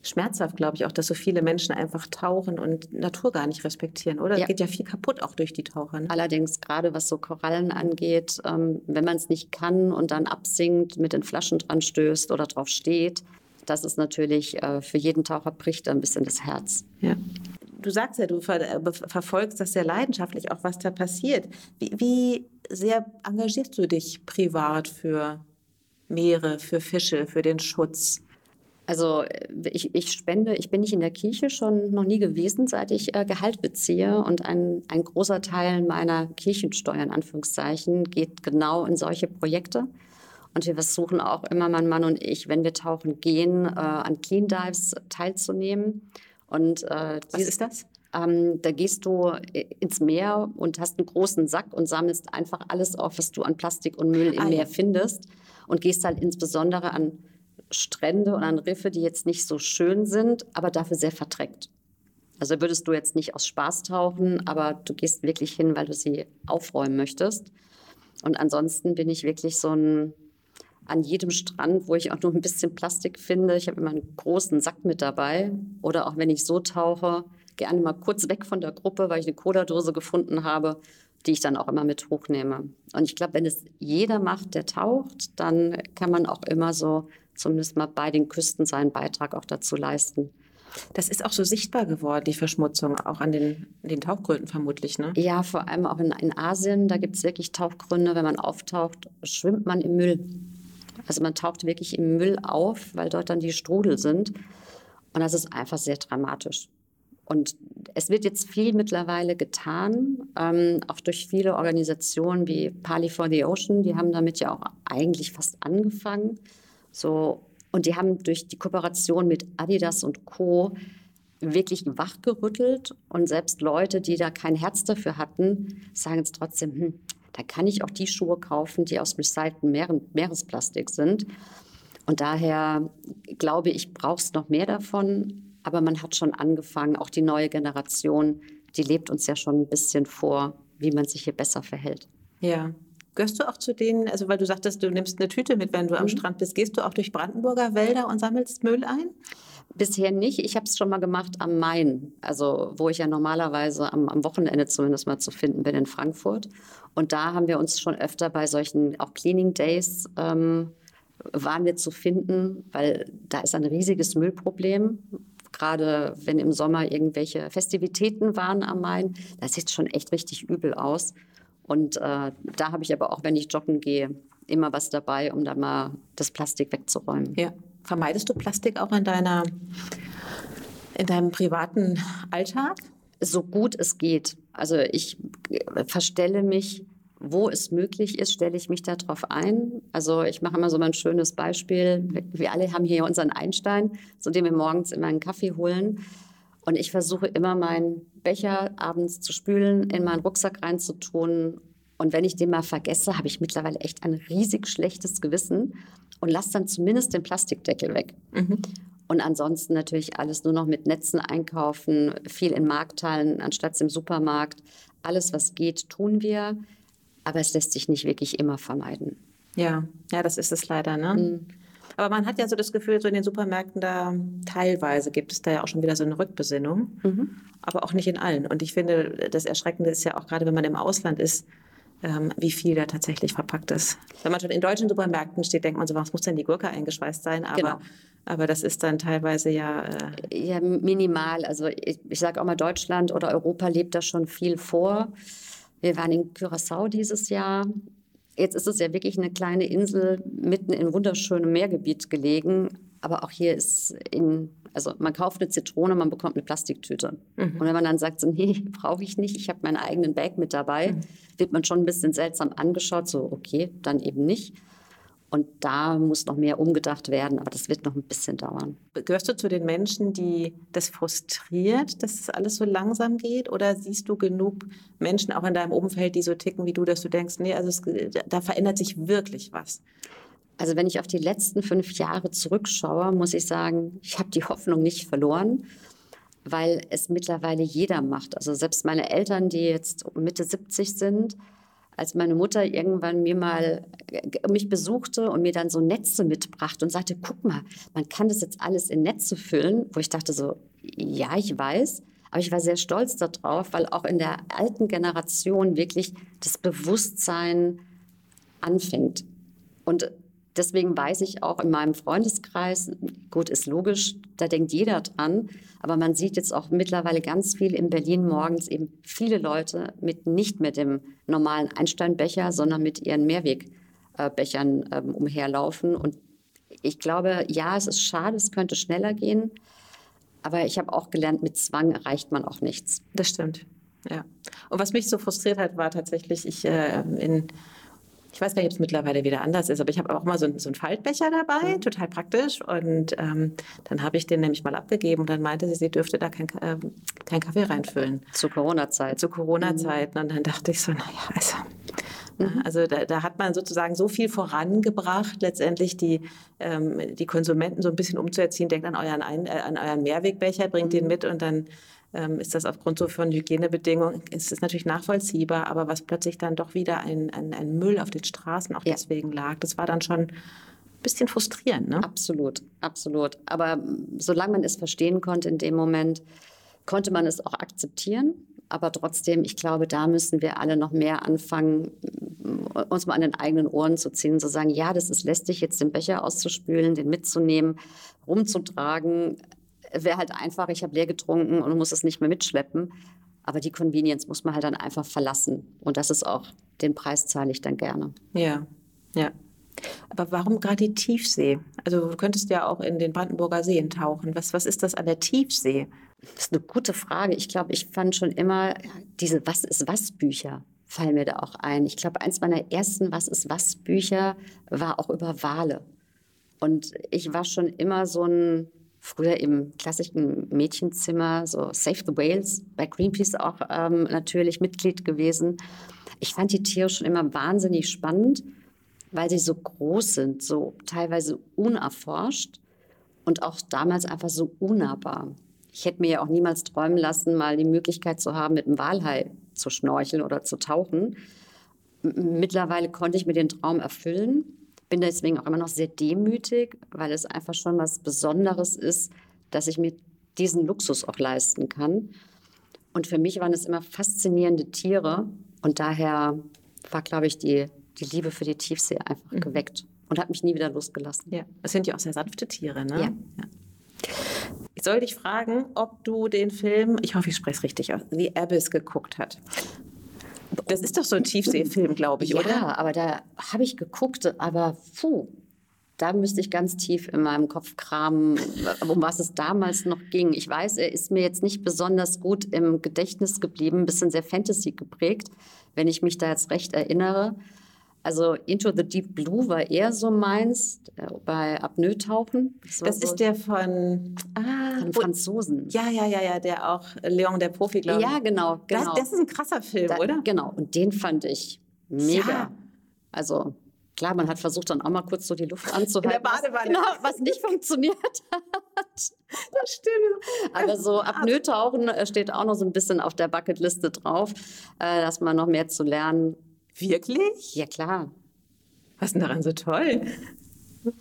schmerzhaft, glaube ich, auch, dass so viele Menschen einfach tauchen und Natur gar nicht respektieren, oder? Ja. Es geht ja viel kaputt auch durch die Taucher. Ne? Allerdings, gerade was so Korallen angeht, ähm, wenn man es nicht kann und dann absinkt, mit den Flaschen dran stößt oder drauf steht, das ist natürlich äh, für jeden Taucher bricht ein bisschen das Herz. Ja. Du sagst ja, du ver äh, verfolgst das sehr leidenschaftlich, auch was da passiert. Wie, wie sehr engagierst du dich privat für Meere, für Fische, für den Schutz? Also ich, ich, spende, ich bin nicht in der Kirche schon noch nie gewesen, seit ich äh, Gehalt beziehe. Und ein, ein großer Teil meiner Kirchensteuer, in Anführungszeichen, geht genau in solche Projekte. Und wir versuchen auch immer, mein Mann und ich, wenn wir tauchen gehen, äh, an Clean Dives teilzunehmen. Und, äh, Was ist das? Ähm, da gehst du ins Meer und hast einen großen Sack und sammelst einfach alles auf, was du an Plastik und Müll im ah, Meer ja. findest. Und gehst halt insbesondere an Strände und an Riffe, die jetzt nicht so schön sind, aber dafür sehr verdreckt. Also würdest du jetzt nicht aus Spaß tauchen, aber du gehst wirklich hin, weil du sie aufräumen möchtest. Und ansonsten bin ich wirklich so ein, an jedem Strand, wo ich auch nur ein bisschen Plastik finde. Ich habe immer einen großen Sack mit dabei. Oder auch wenn ich so tauche, gerne mal kurz weg von der Gruppe, weil ich eine Cola-Dose gefunden habe, die ich dann auch immer mit hochnehme. Und ich glaube, wenn es jeder macht, der taucht, dann kann man auch immer so zumindest mal bei den Küsten seinen Beitrag auch dazu leisten. Das ist auch so sichtbar geworden, die Verschmutzung, auch an den, den Tauchgründen vermutlich, ne? Ja, vor allem auch in, in Asien, da gibt es wirklich Tauchgründe. Wenn man auftaucht, schwimmt man im Müll. Also man taucht wirklich im Müll auf, weil dort dann die Strudel sind. Und das ist einfach sehr dramatisch. Und es wird jetzt viel mittlerweile getan, ähm, auch durch viele Organisationen wie Pali for the Ocean. Die haben damit ja auch eigentlich fast angefangen. So, und die haben durch die Kooperation mit Adidas und Co. wirklich wachgerüttelt. Und selbst Leute, die da kein Herz dafür hatten, sagen jetzt trotzdem, hm, da kann ich auch die Schuhe kaufen, die aus recyceltem Meer Meeresplastik sind. Und daher glaube ich, brauchst noch mehr davon. Aber man hat schon angefangen, auch die neue Generation, die lebt uns ja schon ein bisschen vor, wie man sich hier besser verhält. Ja, Gehörst du auch zu denen, also weil du sagtest, du nimmst eine Tüte mit, wenn du am mhm. Strand bist, gehst du auch durch Brandenburger Wälder und sammelst Müll ein? Bisher nicht. Ich habe es schon mal gemacht am Main, also wo ich ja normalerweise am, am, Wochenende zumindest mal zu finden bin in Frankfurt. Und da haben wir uns schon öfter bei solchen auch Cleaning Days ähm, waren wir zu finden, weil da ist ein riesiges Müllproblem. Gerade wenn im Sommer irgendwelche Festivitäten waren am Main, da sieht es schon echt richtig übel aus. Und äh, da habe ich aber auch, wenn ich joggen gehe, immer was dabei, um da mal das Plastik wegzuräumen. Ja. Vermeidest du Plastik auch in deiner in deinem privaten Alltag? So gut es geht. Also ich äh, verstelle mich, wo es möglich ist, stelle ich mich darauf ein. Also ich mache immer so ein schönes Beispiel. Wir alle haben hier unseren Einstein, zu dem wir morgens immer einen Kaffee holen. Und ich versuche immer meinen Becher abends zu spülen, in meinen Rucksack reinzutun. Und wenn ich den mal vergesse, habe ich mittlerweile echt ein riesig schlechtes Gewissen und lasse dann zumindest den Plastikdeckel weg. Mhm. Und ansonsten natürlich alles nur noch mit Netzen einkaufen, viel in Markthallen anstatt im Supermarkt. Alles, was geht, tun wir. Aber es lässt sich nicht wirklich immer vermeiden. Ja, ja, das ist es leider. Ne? Mhm. Aber man hat ja so das Gefühl, so in den Supermärkten da teilweise gibt es da ja auch schon wieder so eine Rückbesinnung, mhm. aber auch nicht in allen. Und ich finde, das Erschreckende ist ja auch gerade, wenn man im Ausland ist, ähm, wie viel da tatsächlich verpackt ist. Wenn man schon in deutschen Supermärkten steht, denkt man so, was muss denn die Gurke eingeschweißt sein? Aber, genau. aber das ist dann teilweise ja... Äh ja, minimal. Also ich, ich sage auch mal, Deutschland oder Europa lebt da schon viel vor. Wir waren in Curaçao dieses Jahr Jetzt ist es ja wirklich eine kleine Insel mitten in wunderschönem Meergebiet gelegen. Aber auch hier ist in, also man kauft eine Zitrone, man bekommt eine Plastiktüte. Mhm. Und wenn man dann sagt, so, nee, brauche ich nicht, ich habe meinen eigenen Bag mit dabei, mhm. wird man schon ein bisschen seltsam angeschaut, so okay, dann eben nicht. Und da muss noch mehr umgedacht werden, aber das wird noch ein bisschen dauern. Gehörst du zu den Menschen, die das frustriert, dass es alles so langsam geht? Oder siehst du genug Menschen auch in deinem Umfeld, die so ticken wie du, dass du denkst, nee, also es, da verändert sich wirklich was? Also wenn ich auf die letzten fünf Jahre zurückschaue, muss ich sagen, ich habe die Hoffnung nicht verloren, weil es mittlerweile jeder macht. Also selbst meine Eltern, die jetzt Mitte 70 sind, als meine Mutter irgendwann mir mal äh, mich besuchte und mir dann so Netze mitbrachte und sagte, guck mal, man kann das jetzt alles in Netze füllen, wo ich dachte so, ja, ich weiß, aber ich war sehr stolz darauf, weil auch in der alten Generation wirklich das Bewusstsein anfängt. Und deswegen weiß ich auch in meinem Freundeskreis, gut, ist logisch, da denkt jeder dran, aber man sieht jetzt auch mittlerweile ganz viel in Berlin morgens eben viele Leute mit nicht mit dem normalen Einsteinbecher, sondern mit ihren Mehrwegbechern ähm, umherlaufen. Und ich glaube, ja, es ist schade, es könnte schneller gehen, aber ich habe auch gelernt, mit Zwang erreicht man auch nichts. Das stimmt. Ja. Und was mich so frustriert hat, war tatsächlich, ich äh, in ich weiß gar nicht, ob es mittlerweile wieder anders ist, aber ich habe auch mal so, so einen Faltbecher dabei, mhm. total praktisch. Und ähm, dann habe ich den nämlich mal abgegeben und dann meinte sie, sie dürfte da keinen äh, kein Kaffee reinfüllen. Zu Corona-Zeit. Zu Corona-Zeiten. Mhm. Und dann dachte ich so, naja, also. Mhm. Also da, da, hat man sozusagen so viel vorangebracht, letztendlich die, ähm, die Konsumenten so ein bisschen umzuerziehen. Denkt an euren, Ein, äh, an euren Mehrwegbecher, bringt mhm. den mit und dann ähm, ist das aufgrund so von Hygienebedingungen, ist es natürlich nachvollziehbar, aber was plötzlich dann doch wieder ein, ein, ein Müll auf den Straßen auch ja. deswegen lag, das war dann schon ein bisschen frustrierend. Ne? Absolut, absolut. Aber solange man es verstehen konnte in dem Moment, konnte man es auch akzeptieren. Aber trotzdem, ich glaube, da müssen wir alle noch mehr anfangen, uns mal an den eigenen Ohren zu ziehen, zu sagen, ja, das ist lästig, jetzt den Becher auszuspülen, den mitzunehmen, rumzutragen wäre halt einfach, ich habe leer getrunken und muss es nicht mehr mitschleppen. Aber die Convenience muss man halt dann einfach verlassen. Und das ist auch, den Preis zahle ich dann gerne. Ja, ja. Aber warum gerade die Tiefsee? Also du könntest ja auch in den Brandenburger Seen tauchen. Was, was ist das an der Tiefsee? Das ist eine gute Frage. Ich glaube, ich fand schon immer diese Was ist was Bücher fallen mir da auch ein. Ich glaube, eins meiner ersten Was ist was Bücher war auch über Wale. Und ich war schon immer so ein früher im klassischen Mädchenzimmer, so Save the Whales, bei Greenpeace auch ähm, natürlich Mitglied gewesen. Ich fand die Tiere schon immer wahnsinnig spannend, weil sie so groß sind, so teilweise unerforscht und auch damals einfach so unnahbar. Ich hätte mir ja auch niemals träumen lassen, mal die Möglichkeit zu haben, mit einem Walhai zu schnorcheln oder zu tauchen. Mittlerweile konnte ich mir den Traum erfüllen bin deswegen auch immer noch sehr demütig, weil es einfach schon was Besonderes ist, dass ich mir diesen Luxus auch leisten kann. Und für mich waren es immer faszinierende Tiere und daher war, glaube ich, die, die Liebe für die Tiefsee einfach mhm. geweckt und hat mich nie wieder losgelassen. Ja, das sind ja auch sehr sanfte Tiere, ne? Ja. ja. Ich soll dich fragen, ob du den Film, ich hoffe, ich spreche es richtig aus, The Abyss geguckt hast. Das ist doch so ein Tiefseefilm, glaube ich, ja, oder? Ja, aber da habe ich geguckt, aber puh, da müsste ich ganz tief in meinem Kopf kramen, um was es damals noch ging. Ich weiß, er ist mir jetzt nicht besonders gut im Gedächtnis geblieben, ein bisschen sehr Fantasy geprägt, wenn ich mich da jetzt recht erinnere. Also Into the Deep Blue war eher so meins, äh, bei Apnoe-Tauchen. Das, das so ist der von, ah, von Franzosen. Ja, ja, ja, ja, der auch Leon der Profi, glaube ich. Ja, genau, genau. Das, das ist ein krasser Film, da, oder? Genau, und den fand ich mega. Ja. Also klar, man hat versucht dann auch mal kurz so die Luft anzuhalten. In der Badewanne. Genau, was nicht funktioniert hat. Das stimmt. Aber so Apnoe-Tauchen äh, steht auch noch so ein bisschen auf der Bucketliste drauf, äh, dass man noch mehr zu lernen Wirklich? Ja, klar. Was ist denn daran so toll?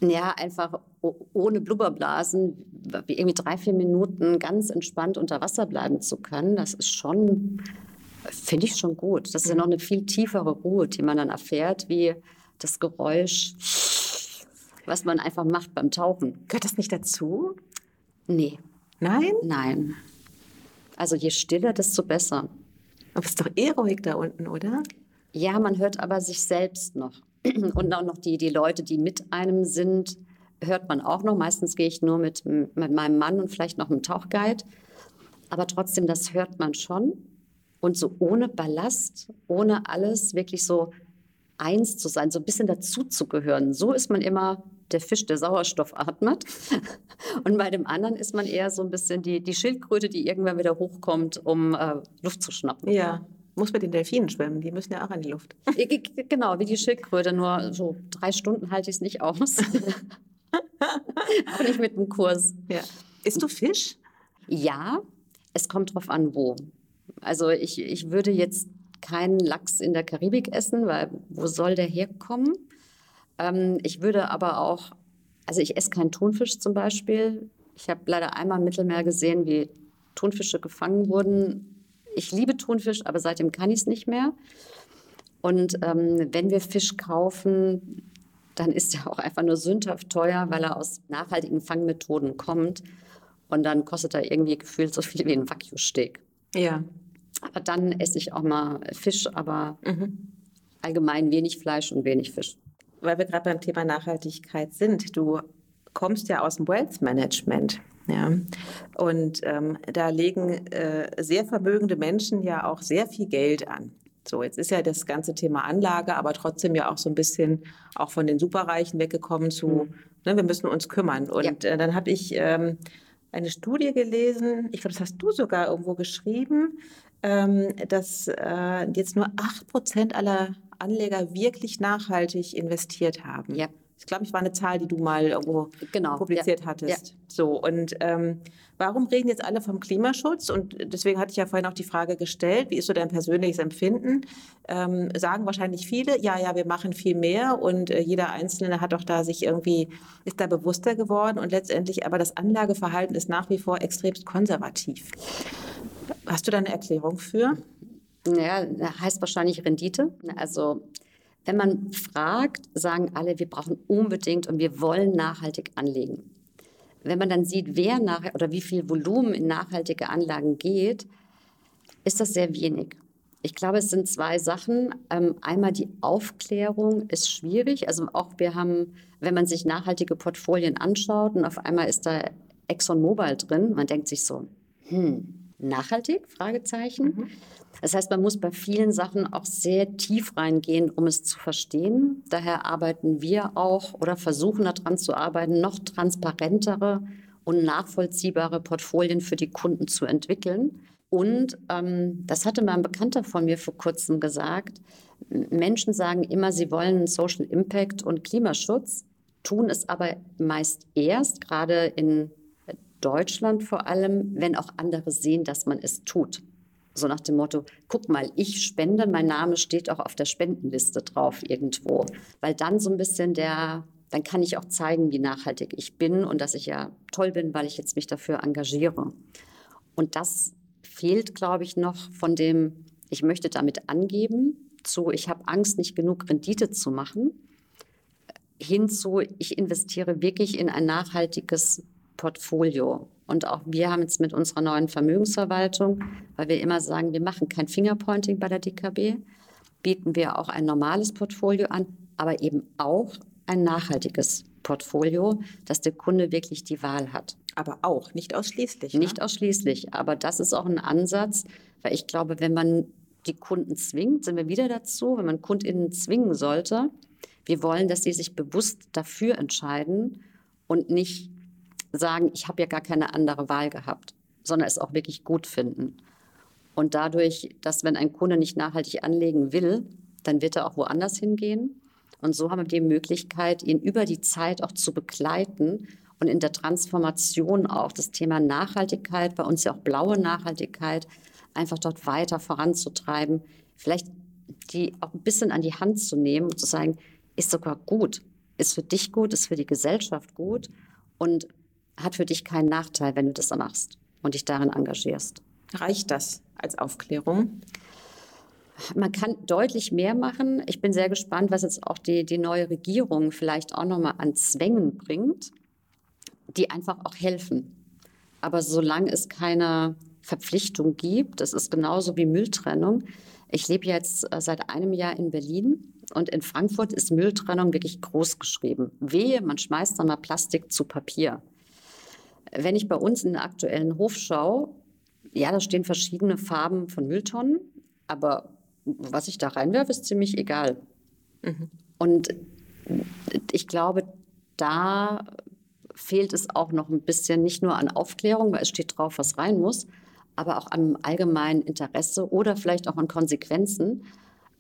Ja, einfach ohne Blubberblasen, irgendwie drei, vier Minuten ganz entspannt unter Wasser bleiben zu können, das ist schon, finde ich schon gut. Das ist ja noch eine viel tiefere Ruhe, die man dann erfährt, wie das Geräusch, was man einfach macht beim Tauchen. Gehört das nicht dazu? Nee. Nein? Nein. Also je stiller, desto besser. Aber es ist doch eh ruhig da unten, oder? Ja, man hört aber sich selbst noch. Und auch noch die, die Leute, die mit einem sind, hört man auch noch. Meistens gehe ich nur mit, mit meinem Mann und vielleicht noch einem Tauchguide. Aber trotzdem, das hört man schon. Und so ohne Ballast, ohne alles, wirklich so eins zu sein, so ein bisschen dazu zu gehören. So ist man immer der Fisch, der Sauerstoff atmet. Und bei dem anderen ist man eher so ein bisschen die, die Schildkröte, die irgendwann wieder hochkommt, um äh, Luft zu schnappen. Ja, muss mit den Delfinen schwimmen, die müssen ja auch in die Luft. Genau, wie die Schildkröte, nur so drei Stunden halte ich es nicht aus. auch nicht mit dem Kurs. Ja. Isst du Fisch? Ja, es kommt drauf an, wo. Also ich, ich würde jetzt keinen Lachs in der Karibik essen, weil wo soll der herkommen? Ähm, ich würde aber auch, also ich esse keinen Thunfisch zum Beispiel. Ich habe leider einmal im Mittelmeer gesehen, wie Thunfische gefangen wurden. Ich liebe Thunfisch, aber seitdem kann ich es nicht mehr. Und ähm, wenn wir Fisch kaufen, dann ist er auch einfach nur sündhaft teuer, weil er aus nachhaltigen Fangmethoden kommt. Und dann kostet er irgendwie gefühlt so viel wie ein Wagyu-Steak. Ja. Aber dann esse ich auch mal Fisch, aber mhm. allgemein wenig Fleisch und wenig Fisch. Weil wir gerade beim Thema Nachhaltigkeit sind. Du kommst ja aus dem Wealth Management. Ja, und ähm, da legen äh, sehr vermögende Menschen ja auch sehr viel Geld an. So, jetzt ist ja das ganze Thema Anlage, aber trotzdem ja auch so ein bisschen auch von den Superreichen weggekommen zu, mhm. ne, wir müssen uns kümmern. Und ja. äh, dann habe ich ähm, eine Studie gelesen, ich glaube, das hast du sogar irgendwo geschrieben, ähm, dass äh, jetzt nur 8% aller Anleger wirklich nachhaltig investiert haben. Ja. Ich glaube, ich war eine Zahl, die du mal irgendwo genau, publiziert ja, hattest. Ja. So, und ähm, warum reden jetzt alle vom Klimaschutz? Und deswegen hatte ich ja vorhin auch die Frage gestellt, wie ist so dein persönliches Empfinden? Ähm, sagen wahrscheinlich viele, ja, ja, wir machen viel mehr und äh, jeder Einzelne hat doch da sich irgendwie, ist da bewusster geworden und letztendlich aber das Anlageverhalten ist nach wie vor extremst konservativ. Hast du da eine Erklärung für? Ja, heißt wahrscheinlich Rendite. Also wenn man fragt, sagen alle, wir brauchen unbedingt und wir wollen nachhaltig anlegen. Wenn man dann sieht, wer nach oder wie viel Volumen in nachhaltige Anlagen geht, ist das sehr wenig. Ich glaube, es sind zwei Sachen. Ähm, einmal die Aufklärung ist schwierig. Also auch wir haben, wenn man sich nachhaltige Portfolien anschaut und auf einmal ist da ExxonMobil drin, man denkt sich so, hm, nachhaltig? Fragezeichen. Mhm. Das heißt, man muss bei vielen Sachen auch sehr tief reingehen, um es zu verstehen. Daher arbeiten wir auch oder versuchen daran zu arbeiten, noch transparentere und nachvollziehbare Portfolien für die Kunden zu entwickeln. Und ähm, das hatte mal ein Bekannter von mir vor kurzem gesagt. Menschen sagen immer, sie wollen Social Impact und Klimaschutz, tun es aber meist erst, gerade in Deutschland vor allem, wenn auch andere sehen, dass man es tut. So nach dem Motto, guck mal, ich spende, mein Name steht auch auf der Spendenliste drauf irgendwo. Weil dann so ein bisschen der, dann kann ich auch zeigen, wie nachhaltig ich bin und dass ich ja toll bin, weil ich jetzt mich dafür engagiere. Und das fehlt, glaube ich, noch von dem, ich möchte damit angeben, zu, ich habe Angst, nicht genug Rendite zu machen, hinzu, ich investiere wirklich in ein nachhaltiges Portfolio. Und auch wir haben jetzt mit unserer neuen Vermögensverwaltung, weil wir immer sagen, wir machen kein Fingerpointing bei der DKB, bieten wir auch ein normales Portfolio an, aber eben auch ein nachhaltiges Portfolio, dass der Kunde wirklich die Wahl hat. Aber auch, nicht ausschließlich. Ne? Nicht ausschließlich, aber das ist auch ein Ansatz, weil ich glaube, wenn man die Kunden zwingt, sind wir wieder dazu, wenn man KundInnen zwingen sollte, wir wollen, dass sie sich bewusst dafür entscheiden und nicht sagen, ich habe ja gar keine andere Wahl gehabt, sondern es auch wirklich gut finden. Und dadurch, dass wenn ein Kunde nicht nachhaltig anlegen will, dann wird er auch woanders hingehen. Und so haben wir die Möglichkeit, ihn über die Zeit auch zu begleiten und in der Transformation auch das Thema Nachhaltigkeit, bei uns ja auch blaue Nachhaltigkeit, einfach dort weiter voranzutreiben. Vielleicht die auch ein bisschen an die Hand zu nehmen und zu sagen, ist sogar gut, ist für dich gut, ist für die Gesellschaft gut. Und hat für dich keinen Nachteil, wenn du das machst und dich darin engagierst. Reicht das als Aufklärung? Man kann deutlich mehr machen. Ich bin sehr gespannt, was jetzt auch die, die neue Regierung vielleicht auch nochmal an Zwängen bringt, die einfach auch helfen. Aber solange es keine Verpflichtung gibt. Das ist genauso wie Mülltrennung. Ich lebe jetzt äh, seit einem Jahr in Berlin und in Frankfurt ist Mülltrennung wirklich groß geschrieben. Wehe, man schmeißt da mal Plastik zu Papier. Wenn ich bei uns in der aktuellen Hof schaue, ja, da stehen verschiedene Farben von Mülltonnen, aber was ich da reinwerfe, ist ziemlich egal. Mhm. Und ich glaube, da fehlt es auch noch ein bisschen nicht nur an Aufklärung, weil es steht drauf, was rein muss, aber auch am allgemeinen Interesse oder vielleicht auch an Konsequenzen.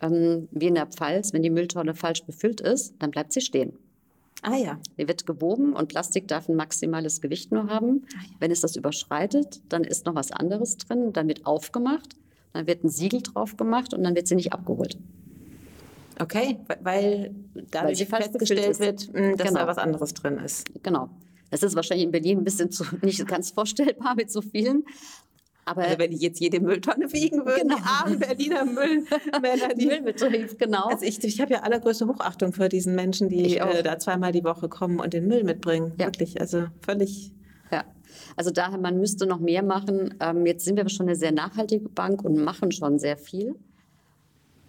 Ähm, wie in der Pfalz, wenn die Mülltonne falsch befüllt ist, dann bleibt sie stehen. Ah ja. Die wird gewogen und Plastik darf ein maximales Gewicht nur haben. Ah, ja. Wenn es das überschreitet, dann ist noch was anderes drin, dann wird aufgemacht, dann wird ein Siegel drauf gemacht und dann wird sie nicht abgeholt. Okay, weil dadurch weil festgestellt wird, hm, dass genau. da was anderes drin ist. Genau. Das ist wahrscheinlich in Berlin ein bisschen zu, nicht ganz vorstellbar mit so vielen. Aber also wenn ich jetzt jede Mülltonne wiegen würde, genau. die armen Berliner Müllmänner, die Müllbetrieb, genau. Also ich, ich habe ja allergrößte Hochachtung für diesen Menschen, die äh, da zweimal die Woche kommen und den Müll mitbringen. Ja. Wirklich, also völlig. Ja, also daher, man müsste noch mehr machen. Ähm, jetzt sind wir schon eine sehr nachhaltige Bank und machen schon sehr viel.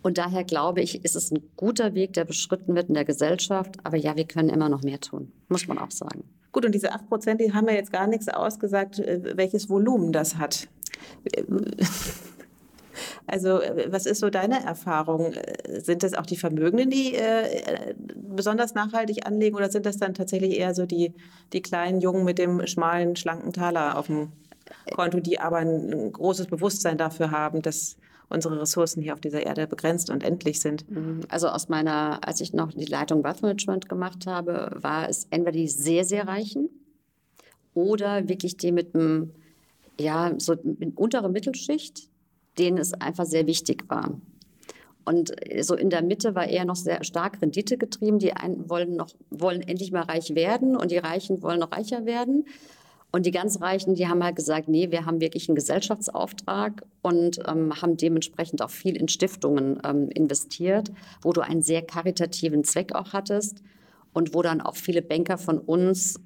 Und daher glaube ich, ist es ein guter Weg, der beschritten wird in der Gesellschaft. Aber ja, wir können immer noch mehr tun, muss man auch sagen. Gut, und diese 8 Prozent, die haben ja jetzt gar nichts ausgesagt, äh, welches Volumen das hat. Also, was ist so deine Erfahrung? Sind das auch die Vermögenden, die äh, besonders nachhaltig anlegen, oder sind das dann tatsächlich eher so die, die kleinen Jungen mit dem schmalen, schlanken Taler auf dem Konto, die aber ein großes Bewusstsein dafür haben, dass unsere Ressourcen hier auf dieser Erde begrenzt und endlich sind. Mhm. Also aus meiner, als ich noch die Leitung Wealth Management gemacht habe, war es entweder die sehr, sehr Reichen oder wirklich die mit einem, ja, so mit untere Mittelschicht, denen es einfach sehr wichtig war. Und so in der Mitte war eher noch sehr stark Rendite getrieben. Die einen wollen noch, wollen endlich mal reich werden und die Reichen wollen noch reicher werden. Und die ganz Reichen, die haben halt gesagt, nee, wir haben wirklich einen Gesellschaftsauftrag und ähm, haben dementsprechend auch viel in Stiftungen ähm, investiert, wo du einen sehr karitativen Zweck auch hattest und wo dann auch viele Banker von uns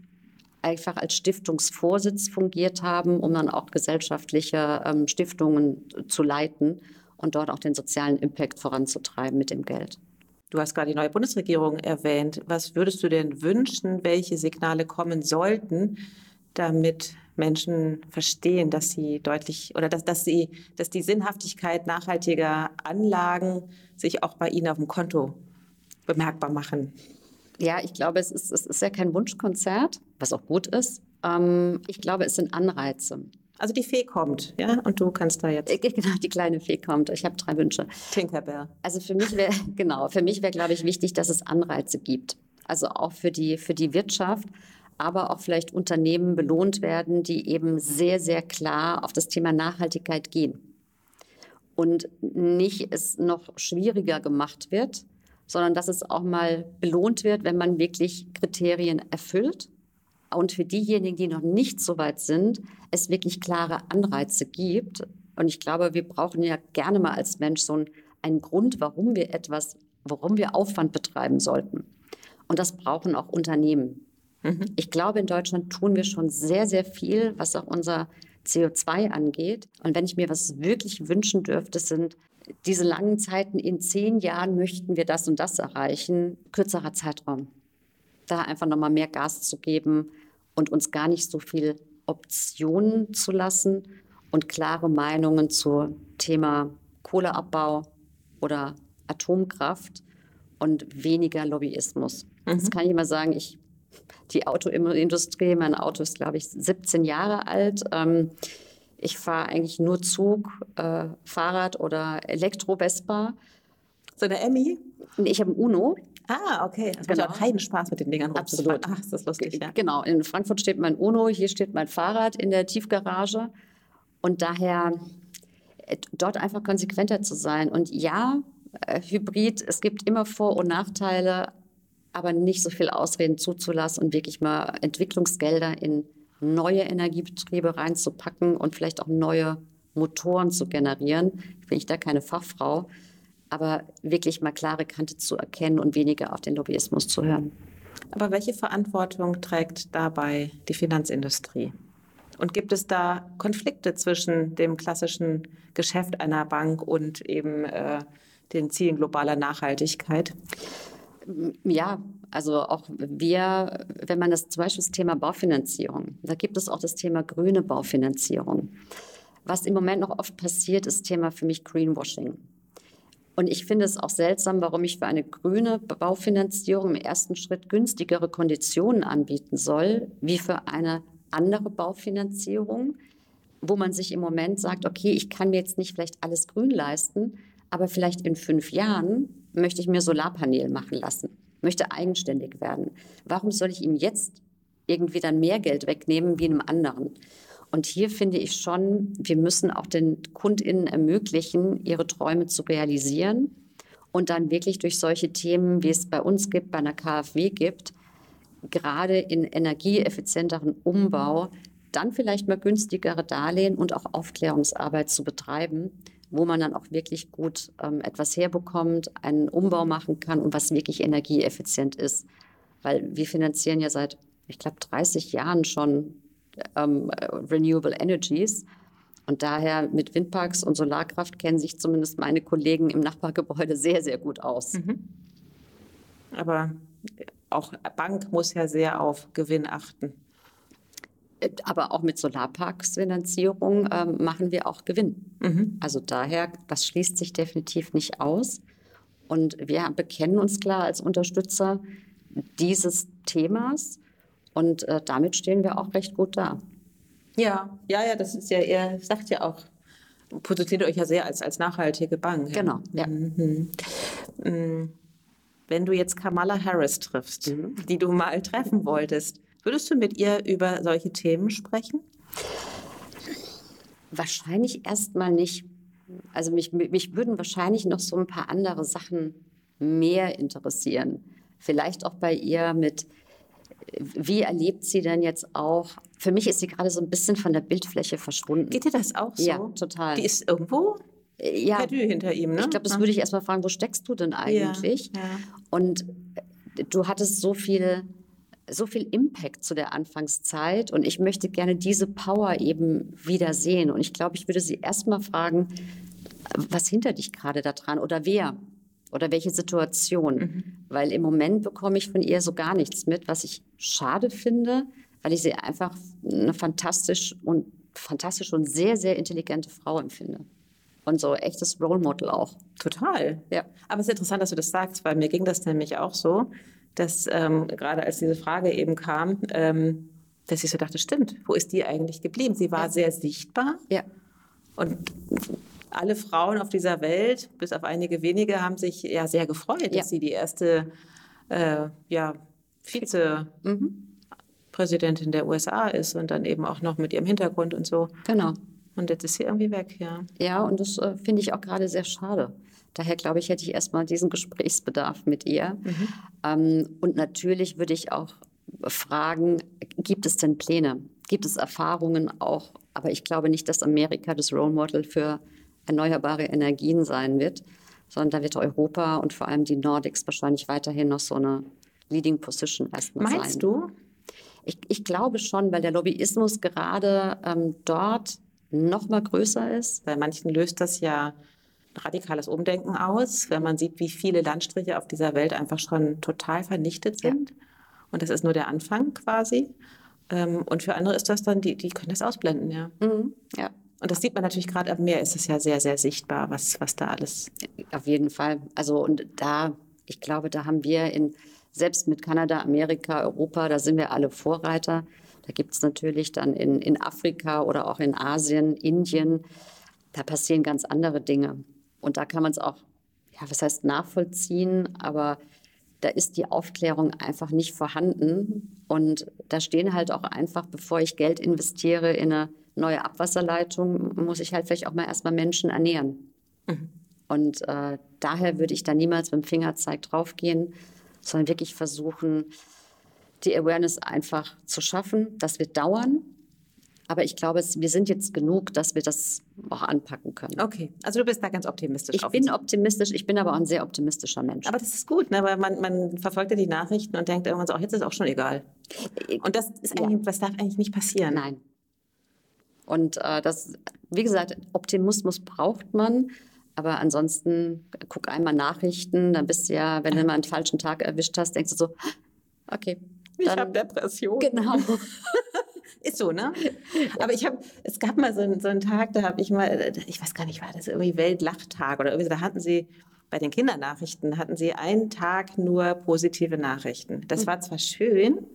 einfach als Stiftungsvorsitz fungiert haben, um dann auch gesellschaftliche ähm, Stiftungen zu leiten und dort auch den sozialen Impact voranzutreiben mit dem Geld. Du hast gerade die neue Bundesregierung erwähnt. Was würdest du denn wünschen, welche Signale kommen sollten, damit Menschen verstehen, dass sie deutlich oder dass, dass sie, dass die Sinnhaftigkeit nachhaltiger Anlagen sich auch bei ihnen auf dem Konto bemerkbar machen. Ja, ich glaube, es ist, es ist ja kein Wunschkonzert, was auch gut ist. Ähm, ich glaube, es sind Anreize. Also die Fee kommt, ja, und du kannst da jetzt. Genau, die kleine Fee kommt. Ich habe drei Wünsche. Tinkerbell. Also für mich wäre, genau, für mich wäre, glaube ich, wichtig, dass es Anreize gibt. Also auch für die, für die Wirtschaft aber auch vielleicht Unternehmen belohnt werden, die eben sehr, sehr klar auf das Thema Nachhaltigkeit gehen. Und nicht es noch schwieriger gemacht wird, sondern dass es auch mal belohnt wird, wenn man wirklich Kriterien erfüllt. Und für diejenigen, die noch nicht so weit sind, es wirklich klare Anreize gibt. Und ich glaube, wir brauchen ja gerne mal als Mensch so einen, einen Grund, warum wir etwas, warum wir Aufwand betreiben sollten. Und das brauchen auch Unternehmen. Mhm. Ich glaube, in Deutschland tun wir schon sehr, sehr viel, was auch unser CO2 angeht. Und wenn ich mir was wirklich wünschen dürfte, sind diese langen Zeiten, in zehn Jahren möchten wir das und das erreichen, kürzerer Zeitraum. Da einfach nochmal mehr Gas zu geben und uns gar nicht so viel Optionen zu lassen und klare Meinungen zum Thema Kohleabbau oder Atomkraft und weniger Lobbyismus. Mhm. Das kann ich immer sagen, ich die Autoindustrie. Mein Auto ist, glaube ich, 17 Jahre alt. Ähm, ich fahre eigentlich nur Zug, äh, Fahrrad oder Elektro-Vespa. So eine Emmy? Ich habe ein Uno. Ah, okay. Das genau. macht auch keinen Spaß mit den Dingern Absolut. Ach, ist das lustig, ja. Genau. In Frankfurt steht mein Uno, hier steht mein Fahrrad in der Tiefgarage. Und daher äh, dort einfach konsequenter zu sein. Und ja, äh, Hybrid, es gibt immer Vor- und Nachteile, aber nicht so viel Ausreden zuzulassen und wirklich mal Entwicklungsgelder in neue Energiebetriebe reinzupacken und vielleicht auch neue Motoren zu generieren. Ich bin ich da keine Fachfrau, aber wirklich mal klare Kante zu erkennen und weniger auf den Lobbyismus zu hören. Aber welche Verantwortung trägt dabei die Finanzindustrie? Und gibt es da Konflikte zwischen dem klassischen Geschäft einer Bank und eben äh, den Zielen globaler Nachhaltigkeit? Ja, also auch wir, wenn man das zum Beispiel das Thema Baufinanzierung, da gibt es auch das Thema grüne Baufinanzierung. Was im Moment noch oft passiert, ist Thema für mich Greenwashing. Und ich finde es auch seltsam, warum ich für eine grüne Baufinanzierung im ersten Schritt günstigere Konditionen anbieten soll, wie für eine andere Baufinanzierung, wo man sich im Moment sagt, okay, ich kann mir jetzt nicht vielleicht alles grün leisten, aber vielleicht in fünf Jahren möchte ich mir Solarpanel machen lassen, möchte eigenständig werden. Warum soll ich ihm jetzt irgendwie dann mehr Geld wegnehmen wie einem anderen? Und hier finde ich schon, wir müssen auch den KundInnen ermöglichen, ihre Träume zu realisieren und dann wirklich durch solche Themen, wie es bei uns gibt, bei einer KfW gibt, gerade in energieeffizienteren Umbau, dann vielleicht mal günstigere Darlehen und auch Aufklärungsarbeit zu betreiben, wo man dann auch wirklich gut ähm, etwas herbekommt, einen Umbau machen kann und was wirklich energieeffizient ist. Weil wir finanzieren ja seit, ich glaube, 30 Jahren schon ähm, Renewable Energies. Und daher mit Windparks und Solarkraft kennen sich zumindest meine Kollegen im Nachbargebäude sehr, sehr gut aus. Mhm. Aber auch Bank muss ja sehr auf Gewinn achten. Äh, aber auch mit Solarparksfinanzierung ähm, machen wir auch Gewinn. Mhm. Also daher, das schließt sich definitiv nicht aus. Und wir bekennen uns klar als Unterstützer dieses Themas und äh, damit stehen wir auch recht gut da. Ja, ja, ja, das ist ja, ihr sagt ja auch, positioniert euch ja sehr als, als nachhaltige Bank. Genau, ja. Mhm. Mm, wenn du jetzt Kamala Harris triffst, mhm. die du mal treffen wolltest, würdest du mit ihr über solche Themen sprechen? Wahrscheinlich erstmal nicht. Also mich, mich würden wahrscheinlich noch so ein paar andere Sachen mehr interessieren. Vielleicht auch bei ihr mit wie erlebt sie denn jetzt auch? Für mich ist sie gerade so ein bisschen von der Bildfläche verschwunden. Geht dir das auch so? Ja, total. Die ist irgendwo ja, perdu hinter ihm, ne? Ich glaube, das würde ich erstmal fragen, wo steckst du denn eigentlich? Ja, ja. Und du hattest so viel, so viel Impact zu der Anfangszeit und ich möchte gerne diese Power eben wieder sehen. Und ich glaube, ich würde sie erstmal fragen, was hinter dich gerade da dran oder wer? oder welche Situation. Mhm. Weil im Moment bekomme ich von ihr so gar nichts mit, was ich schade finde, weil ich sie einfach eine fantastisch und fantastisch und sehr, sehr intelligente Frau empfinde. Und so echtes Role Model auch. Total. Ja. Aber es ist interessant, dass du das sagst, weil mir ging das nämlich auch so, dass ähm, gerade als diese Frage eben kam, ähm, dass ich so dachte, stimmt, wo ist die eigentlich geblieben? Sie war ja. sehr sichtbar. Ja. Und alle Frauen auf dieser Welt, bis auf einige wenige, haben sich ja sehr gefreut, ja. dass sie die erste äh, ja, Vize-Präsidentin mhm. der USA ist und dann eben auch noch mit ihrem Hintergrund und so. Genau. Und jetzt ist sie irgendwie weg, ja. Ja, und das äh, finde ich auch gerade sehr schade. Daher glaube ich, hätte ich erstmal diesen Gesprächsbedarf mit ihr. Mhm. Ähm, und natürlich würde ich auch fragen, gibt es denn Pläne? Gibt es Erfahrungen auch? Aber ich glaube nicht, dass Amerika das Role Model für erneuerbare Energien sein wird, sondern da wird Europa und vor allem die Nordics wahrscheinlich weiterhin noch so eine Leading Position erstmal sein. Meinst du? Ich, ich, glaube schon, weil der Lobbyismus gerade ähm, dort noch mal größer ist. Bei manchen löst das ja radikales Umdenken aus, wenn man sieht, wie viele Landstriche auf dieser Welt einfach schon total vernichtet sind. Ja. Und das ist nur der Anfang quasi. Ähm, und für andere ist das dann, die, die können das ausblenden, ja. Mhm, ja. Und das sieht man natürlich gerade am Meer, ist es ja sehr, sehr sichtbar, was, was da alles. Auf jeden Fall. Also, und da, ich glaube, da haben wir in, selbst mit Kanada, Amerika, Europa, da sind wir alle Vorreiter. Da gibt es natürlich dann in, in Afrika oder auch in Asien, Indien, da passieren ganz andere Dinge. Und da kann man es auch, ja, was heißt nachvollziehen, aber da ist die Aufklärung einfach nicht vorhanden. Und da stehen halt auch einfach, bevor ich Geld investiere in eine neue Abwasserleitung, muss ich halt vielleicht auch mal erstmal Menschen ernähren. Mhm. Und äh, daher würde ich da niemals mit dem Fingerzeig draufgehen, sondern wirklich versuchen, die Awareness einfach zu schaffen. Das wird dauern. Aber ich glaube, wir sind jetzt genug, dass wir das auch anpacken können. Okay, also du bist da ganz optimistisch. Ich bin optimistisch, ich bin aber auch ein sehr optimistischer Mensch. Aber das ist gut, ne? weil man, man verfolgt ja die Nachrichten und denkt irgendwann so, auch jetzt ist auch schon egal. Und das ist ja. was darf eigentlich nicht passieren. Nein. Und äh, das, wie gesagt, Optimismus braucht man. Aber ansonsten guck einmal Nachrichten, dann bist du ja, wenn du mal einen falschen Tag erwischt hast, denkst du so, okay. Ich habe Depression. Genau. Ist so, ne? Aber ich habe, es gab mal so, einen, so einen Tag, da habe ich mal, ich weiß gar nicht, war das irgendwie Weltlachtag oder irgendwie, da hatten sie bei den Kindernachrichten hatten sie einen Tag nur positive Nachrichten. Das war zwar schön,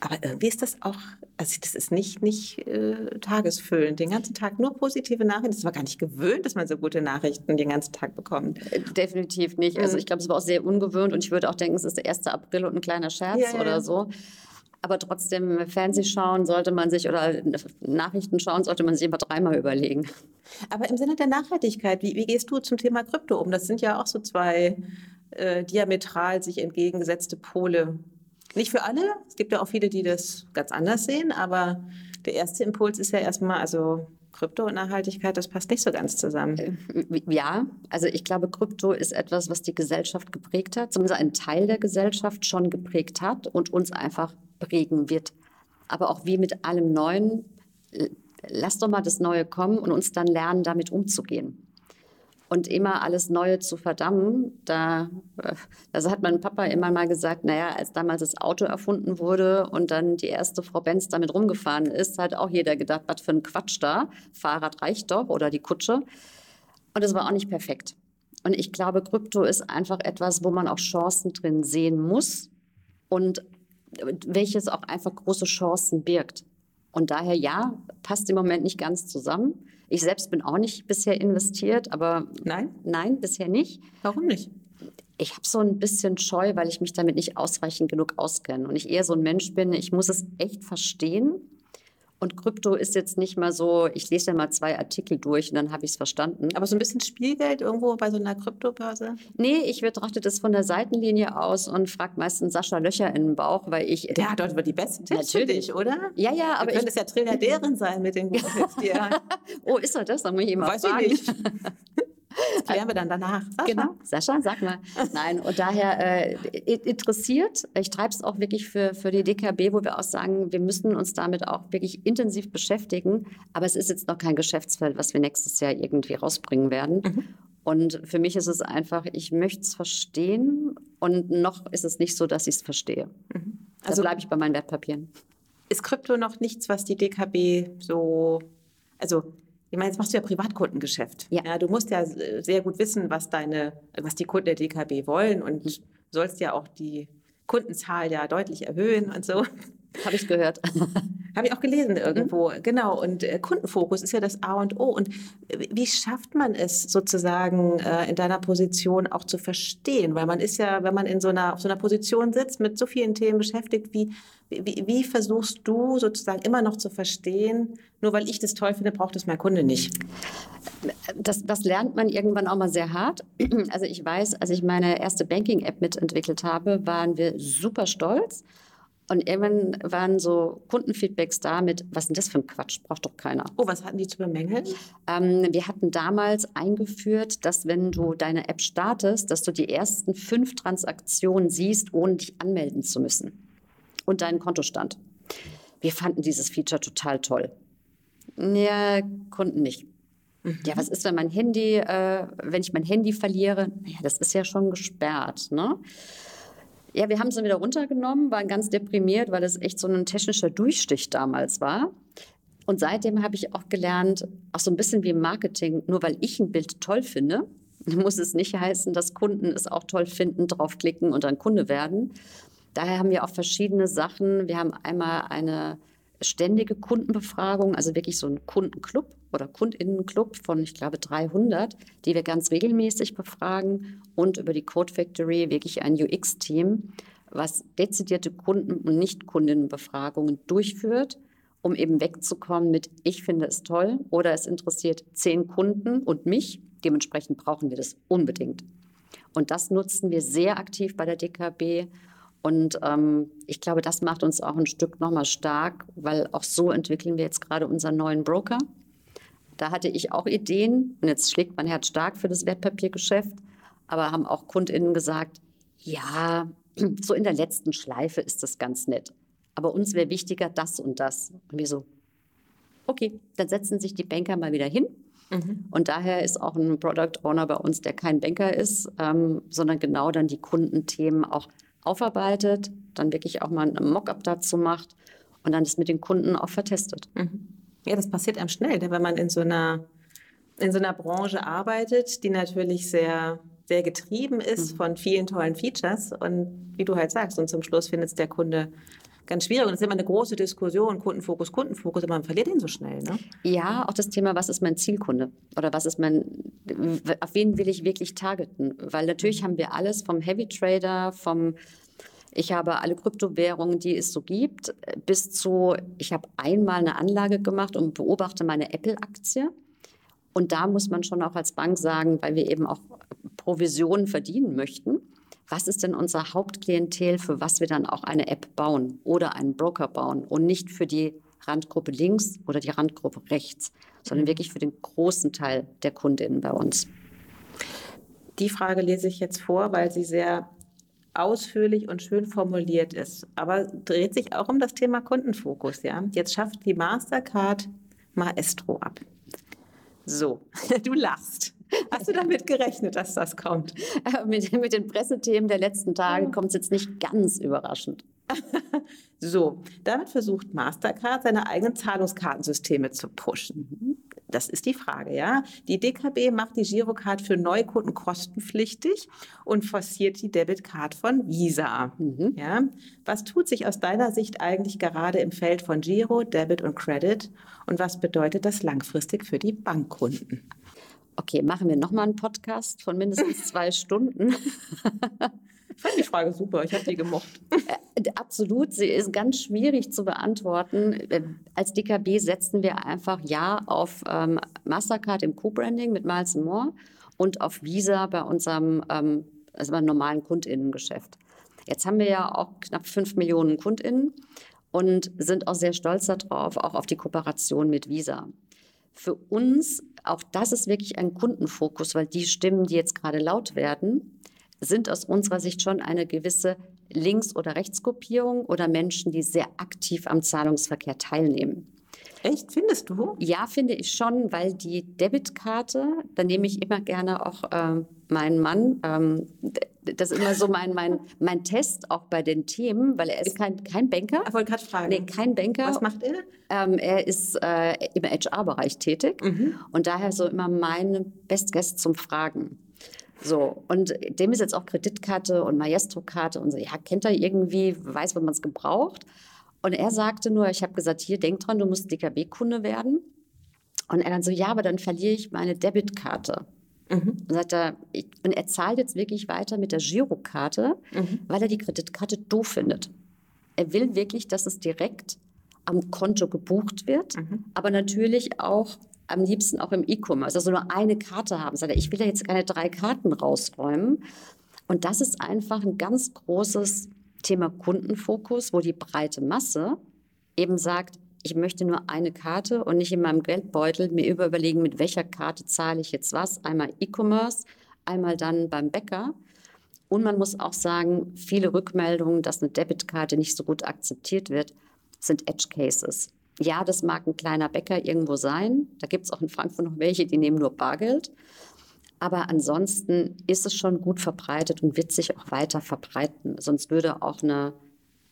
aber irgendwie ist das auch, also das ist nicht, nicht äh, tagesfüllend. Den ganzen Tag nur positive Nachrichten. Das war gar nicht gewöhnt, dass man so gute Nachrichten den ganzen Tag bekommt. Äh, definitiv nicht. Also mhm. ich glaube, es war auch sehr ungewöhnt und ich würde auch denken, es ist der 1. April und ein kleiner Scherz ja, oder ja. so. Aber trotzdem, Fernseh schauen sollte man sich oder Nachrichten schauen sollte man sich immer dreimal überlegen. Aber im Sinne der Nachhaltigkeit, wie, wie gehst du zum Thema Krypto um? Das sind ja auch so zwei äh, diametral sich entgegengesetzte Pole. Nicht für alle. Es gibt ja auch viele, die das ganz anders sehen. Aber der erste Impuls ist ja erstmal, also Krypto und Nachhaltigkeit, das passt nicht so ganz zusammen. Äh, ja, also ich glaube, Krypto ist etwas, was die Gesellschaft geprägt hat, zumindest einen Teil der Gesellschaft schon geprägt hat und uns einfach prägen wird. Aber auch wie mit allem Neuen, lass doch mal das Neue kommen und uns dann lernen, damit umzugehen. Und immer alles Neue zu verdammen, da also hat mein Papa immer mal gesagt, naja, als damals das Auto erfunden wurde und dann die erste Frau Benz damit rumgefahren ist, hat auch jeder gedacht, was für ein Quatsch da, Fahrrad reicht doch oder die Kutsche. Und es war auch nicht perfekt. Und ich glaube, Krypto ist einfach etwas, wo man auch Chancen drin sehen muss und welches auch einfach große Chancen birgt. Und daher ja, passt im Moment nicht ganz zusammen. Ich selbst bin auch nicht bisher investiert, aber nein, nein, bisher nicht. Warum nicht? Ich habe so ein bisschen Scheu, weil ich mich damit nicht ausreichend genug auskenne und ich eher so ein Mensch bin, ich muss es echt verstehen und Krypto ist jetzt nicht mal so, ich lese ja mal zwei Artikel durch und dann habe ich es verstanden. Aber so ein bisschen Spielgeld irgendwo bei so einer Kryptobörse? Nee, ich betrachte das von der Seitenlinie aus und frage meistens Sascha Löcher in den Bauch, weil ich. Der hat dort über die besten Tipps Natürlich. Dich, oder? Ja, ja, aber. Du könntest ja Trilliardärin sein mit den guten Tipps, die er Oh, ist er das? Dann muss ich ihn mal Weiß fragen. Ich nicht. Das klären wir dann danach. Sascha? Genau, Sascha, sag mal. Nein, und daher äh, interessiert, ich treibe es auch wirklich für, für die DKB, wo wir auch sagen, wir müssen uns damit auch wirklich intensiv beschäftigen. Aber es ist jetzt noch kein Geschäftsfeld, was wir nächstes Jahr irgendwie rausbringen werden. Mhm. Und für mich ist es einfach, ich möchte es verstehen und noch ist es nicht so, dass ich es verstehe. Mhm. Also bleibe ich bei meinen Wertpapieren. Ist Krypto noch nichts, was die DKB so, also ich meine, jetzt machst du ja Privatkundengeschäft. Ja. ja. Du musst ja sehr gut wissen, was deine, was die Kunden der DKB wollen und mhm. sollst ja auch die Kundenzahl ja deutlich erhöhen und so. Habe ich gehört. Habe ich auch gelesen irgendwo. Mhm. Genau. Und äh, Kundenfokus ist ja das A und O. Und wie schafft man es sozusagen äh, in deiner Position auch zu verstehen? Weil man ist ja, wenn man in so einer, auf so einer Position sitzt, mit so vielen Themen beschäftigt, wie, wie, wie versuchst du sozusagen immer noch zu verstehen, nur weil ich das toll finde, braucht es mein Kunde nicht? Das, das lernt man irgendwann auch mal sehr hart. Also ich weiß, als ich meine erste Banking-App mitentwickelt habe, waren wir super stolz. Und irgendwann waren so Kundenfeedbacks da mit, was ist denn das für ein Quatsch? Braucht doch keiner. Oh, was hatten die zu bemängeln? Ähm, wir hatten damals eingeführt, dass wenn du deine App startest, dass du die ersten fünf Transaktionen siehst, ohne dich anmelden zu müssen. Und deinen Kontostand. Wir fanden dieses Feature total toll. Ja, Kunden nicht. Mhm. Ja, was ist, wenn mein Handy, äh, wenn ich mein Handy verliere? Ja, das ist ja schon gesperrt, ne? Ja, wir haben es dann wieder runtergenommen, waren ganz deprimiert, weil es echt so ein technischer Durchstich damals war. Und seitdem habe ich auch gelernt, auch so ein bisschen wie im Marketing, nur weil ich ein Bild toll finde, muss es nicht heißen, dass Kunden es auch toll finden, draufklicken und dann Kunde werden. Daher haben wir auch verschiedene Sachen. Wir haben einmal eine ständige Kundenbefragung, also wirklich so ein Kundenclub oder Kundinnenclub von, ich glaube, 300, die wir ganz regelmäßig befragen und über die Code Factory wirklich ein UX-Team, was dezidierte Kunden- und Nicht-Kundinnenbefragungen durchführt, um eben wegzukommen mit, ich finde es toll oder es interessiert zehn Kunden und mich. Dementsprechend brauchen wir das unbedingt. Und das nutzen wir sehr aktiv bei der DKB und ähm, ich glaube, das macht uns auch ein Stück nochmal stark, weil auch so entwickeln wir jetzt gerade unseren neuen Broker. Da hatte ich auch Ideen und jetzt schlägt mein Herz stark für das Wertpapiergeschäft, aber haben auch KundInnen gesagt, ja, so in der letzten Schleife ist das ganz nett. Aber uns wäre wichtiger das und das. Und wir so, Okay, dann setzen sich die Banker mal wieder hin. Mhm. Und daher ist auch ein Product Owner bei uns, der kein Banker ist, ähm, sondern genau dann die Kundenthemen auch aufarbeitet, dann wirklich auch mal ein Mockup dazu macht und dann das mit den Kunden auch vertestet. Mhm. Ja, das passiert einem schnell, ne? wenn man in so einer in so einer Branche arbeitet, die natürlich sehr sehr getrieben ist mhm. von vielen tollen Features und wie du halt sagst und zum Schluss findet es der Kunde ganz schwierig und es ist immer eine große Diskussion, Kundenfokus, Kundenfokus, aber man verliert ihn so schnell. Ne? Ja, auch das Thema, was ist mein Zielkunde oder was ist mein, auf wen will ich wirklich targeten? Weil natürlich haben wir alles vom Heavy Trader, vom ich habe alle Kryptowährungen, die es so gibt, bis zu, ich habe einmal eine Anlage gemacht und beobachte meine Apple-Aktie. Und da muss man schon auch als Bank sagen, weil wir eben auch Provisionen verdienen möchten, was ist denn unser Hauptklientel, für was wir dann auch eine App bauen oder einen Broker bauen und nicht für die Randgruppe links oder die Randgruppe rechts, sondern mhm. wirklich für den großen Teil der Kundinnen bei uns. Die Frage lese ich jetzt vor, weil sie sehr ausführlich und schön formuliert ist, aber dreht sich auch um das Thema Kundenfokus. Ja? Jetzt schafft die Mastercard Maestro ab. So, du lachst. Hast du damit gerechnet, dass das kommt? mit, mit den Pressethemen der letzten Tage kommt es jetzt nicht ganz überraschend. so, damit versucht Mastercard seine eigenen Zahlungskartensysteme zu pushen. Das ist die Frage, ja. Die DKB macht die Girocard für Neukunden kostenpflichtig und forciert die Debitcard von Visa. Mhm. Ja. Was tut sich aus deiner Sicht eigentlich gerade im Feld von Giro, Debit und Credit und was bedeutet das langfristig für die Bankkunden? Okay, machen wir nochmal einen Podcast von mindestens zwei Stunden. Ich fand die Frage super, ich habe die gemocht. Äh, absolut, sie ist ganz schwierig zu beantworten. Äh, als DKB setzen wir einfach ja auf ähm, Mastercard im Co-Branding mit Miles More und auf Visa bei unserem ähm, also beim normalen KundInnengeschäft. Jetzt haben wir ja auch knapp fünf Millionen KundInnen und sind auch sehr stolz darauf, auch auf die Kooperation mit Visa. Für uns, auch das ist wirklich ein Kundenfokus, weil die Stimmen, die jetzt gerade laut werden, sind aus unserer Sicht schon eine gewisse Links- oder Rechtskopierung oder Menschen, die sehr aktiv am Zahlungsverkehr teilnehmen. Echt, findest du? Ja, finde ich schon, weil die Debitkarte, da nehme ich immer gerne auch äh, meinen Mann, ähm, das ist immer so mein, mein, mein Test auch bei den Themen, weil er ist kein, kein Banker. Ich wollte gerade fragen. Nee, kein Banker. Was macht er? Ähm, er ist äh, im HR-Bereich tätig mhm. und daher so immer mein Best Guest zum Fragen. So, und dem ist jetzt auch Kreditkarte und Maestro-Karte und so, ja, kennt er irgendwie, weiß, wenn man es gebraucht. Und er sagte nur, ich habe gesagt, hier, denk dran, du musst DKB-Kunde werden. Und er dann so, ja, aber dann verliere ich meine Debitkarte. Mhm. Und, sagt er, ich, und er zahlt jetzt wirklich weiter mit der Girokarte, mhm. weil er die Kreditkarte doof findet. Er will wirklich, dass es direkt am Konto gebucht wird, mhm. aber natürlich auch am liebsten auch im E-Commerce, also nur eine Karte haben. Sagt er, ich will ja jetzt keine drei Karten rausräumen. Und das ist einfach ein ganz großes Thema Kundenfokus, wo die breite Masse eben sagt, ich möchte nur eine Karte und nicht in meinem Geldbeutel mir überlegen, mit welcher Karte zahle ich jetzt was. Einmal E-Commerce, einmal dann beim Bäcker. Und man muss auch sagen, viele Rückmeldungen, dass eine Debitkarte nicht so gut akzeptiert wird, sind Edge Cases. Ja, das mag ein kleiner Bäcker irgendwo sein. Da gibt es auch in Frankfurt noch welche, die nehmen nur Bargeld. Aber ansonsten ist es schon gut verbreitet und wird sich auch weiter verbreiten. Sonst würde auch eine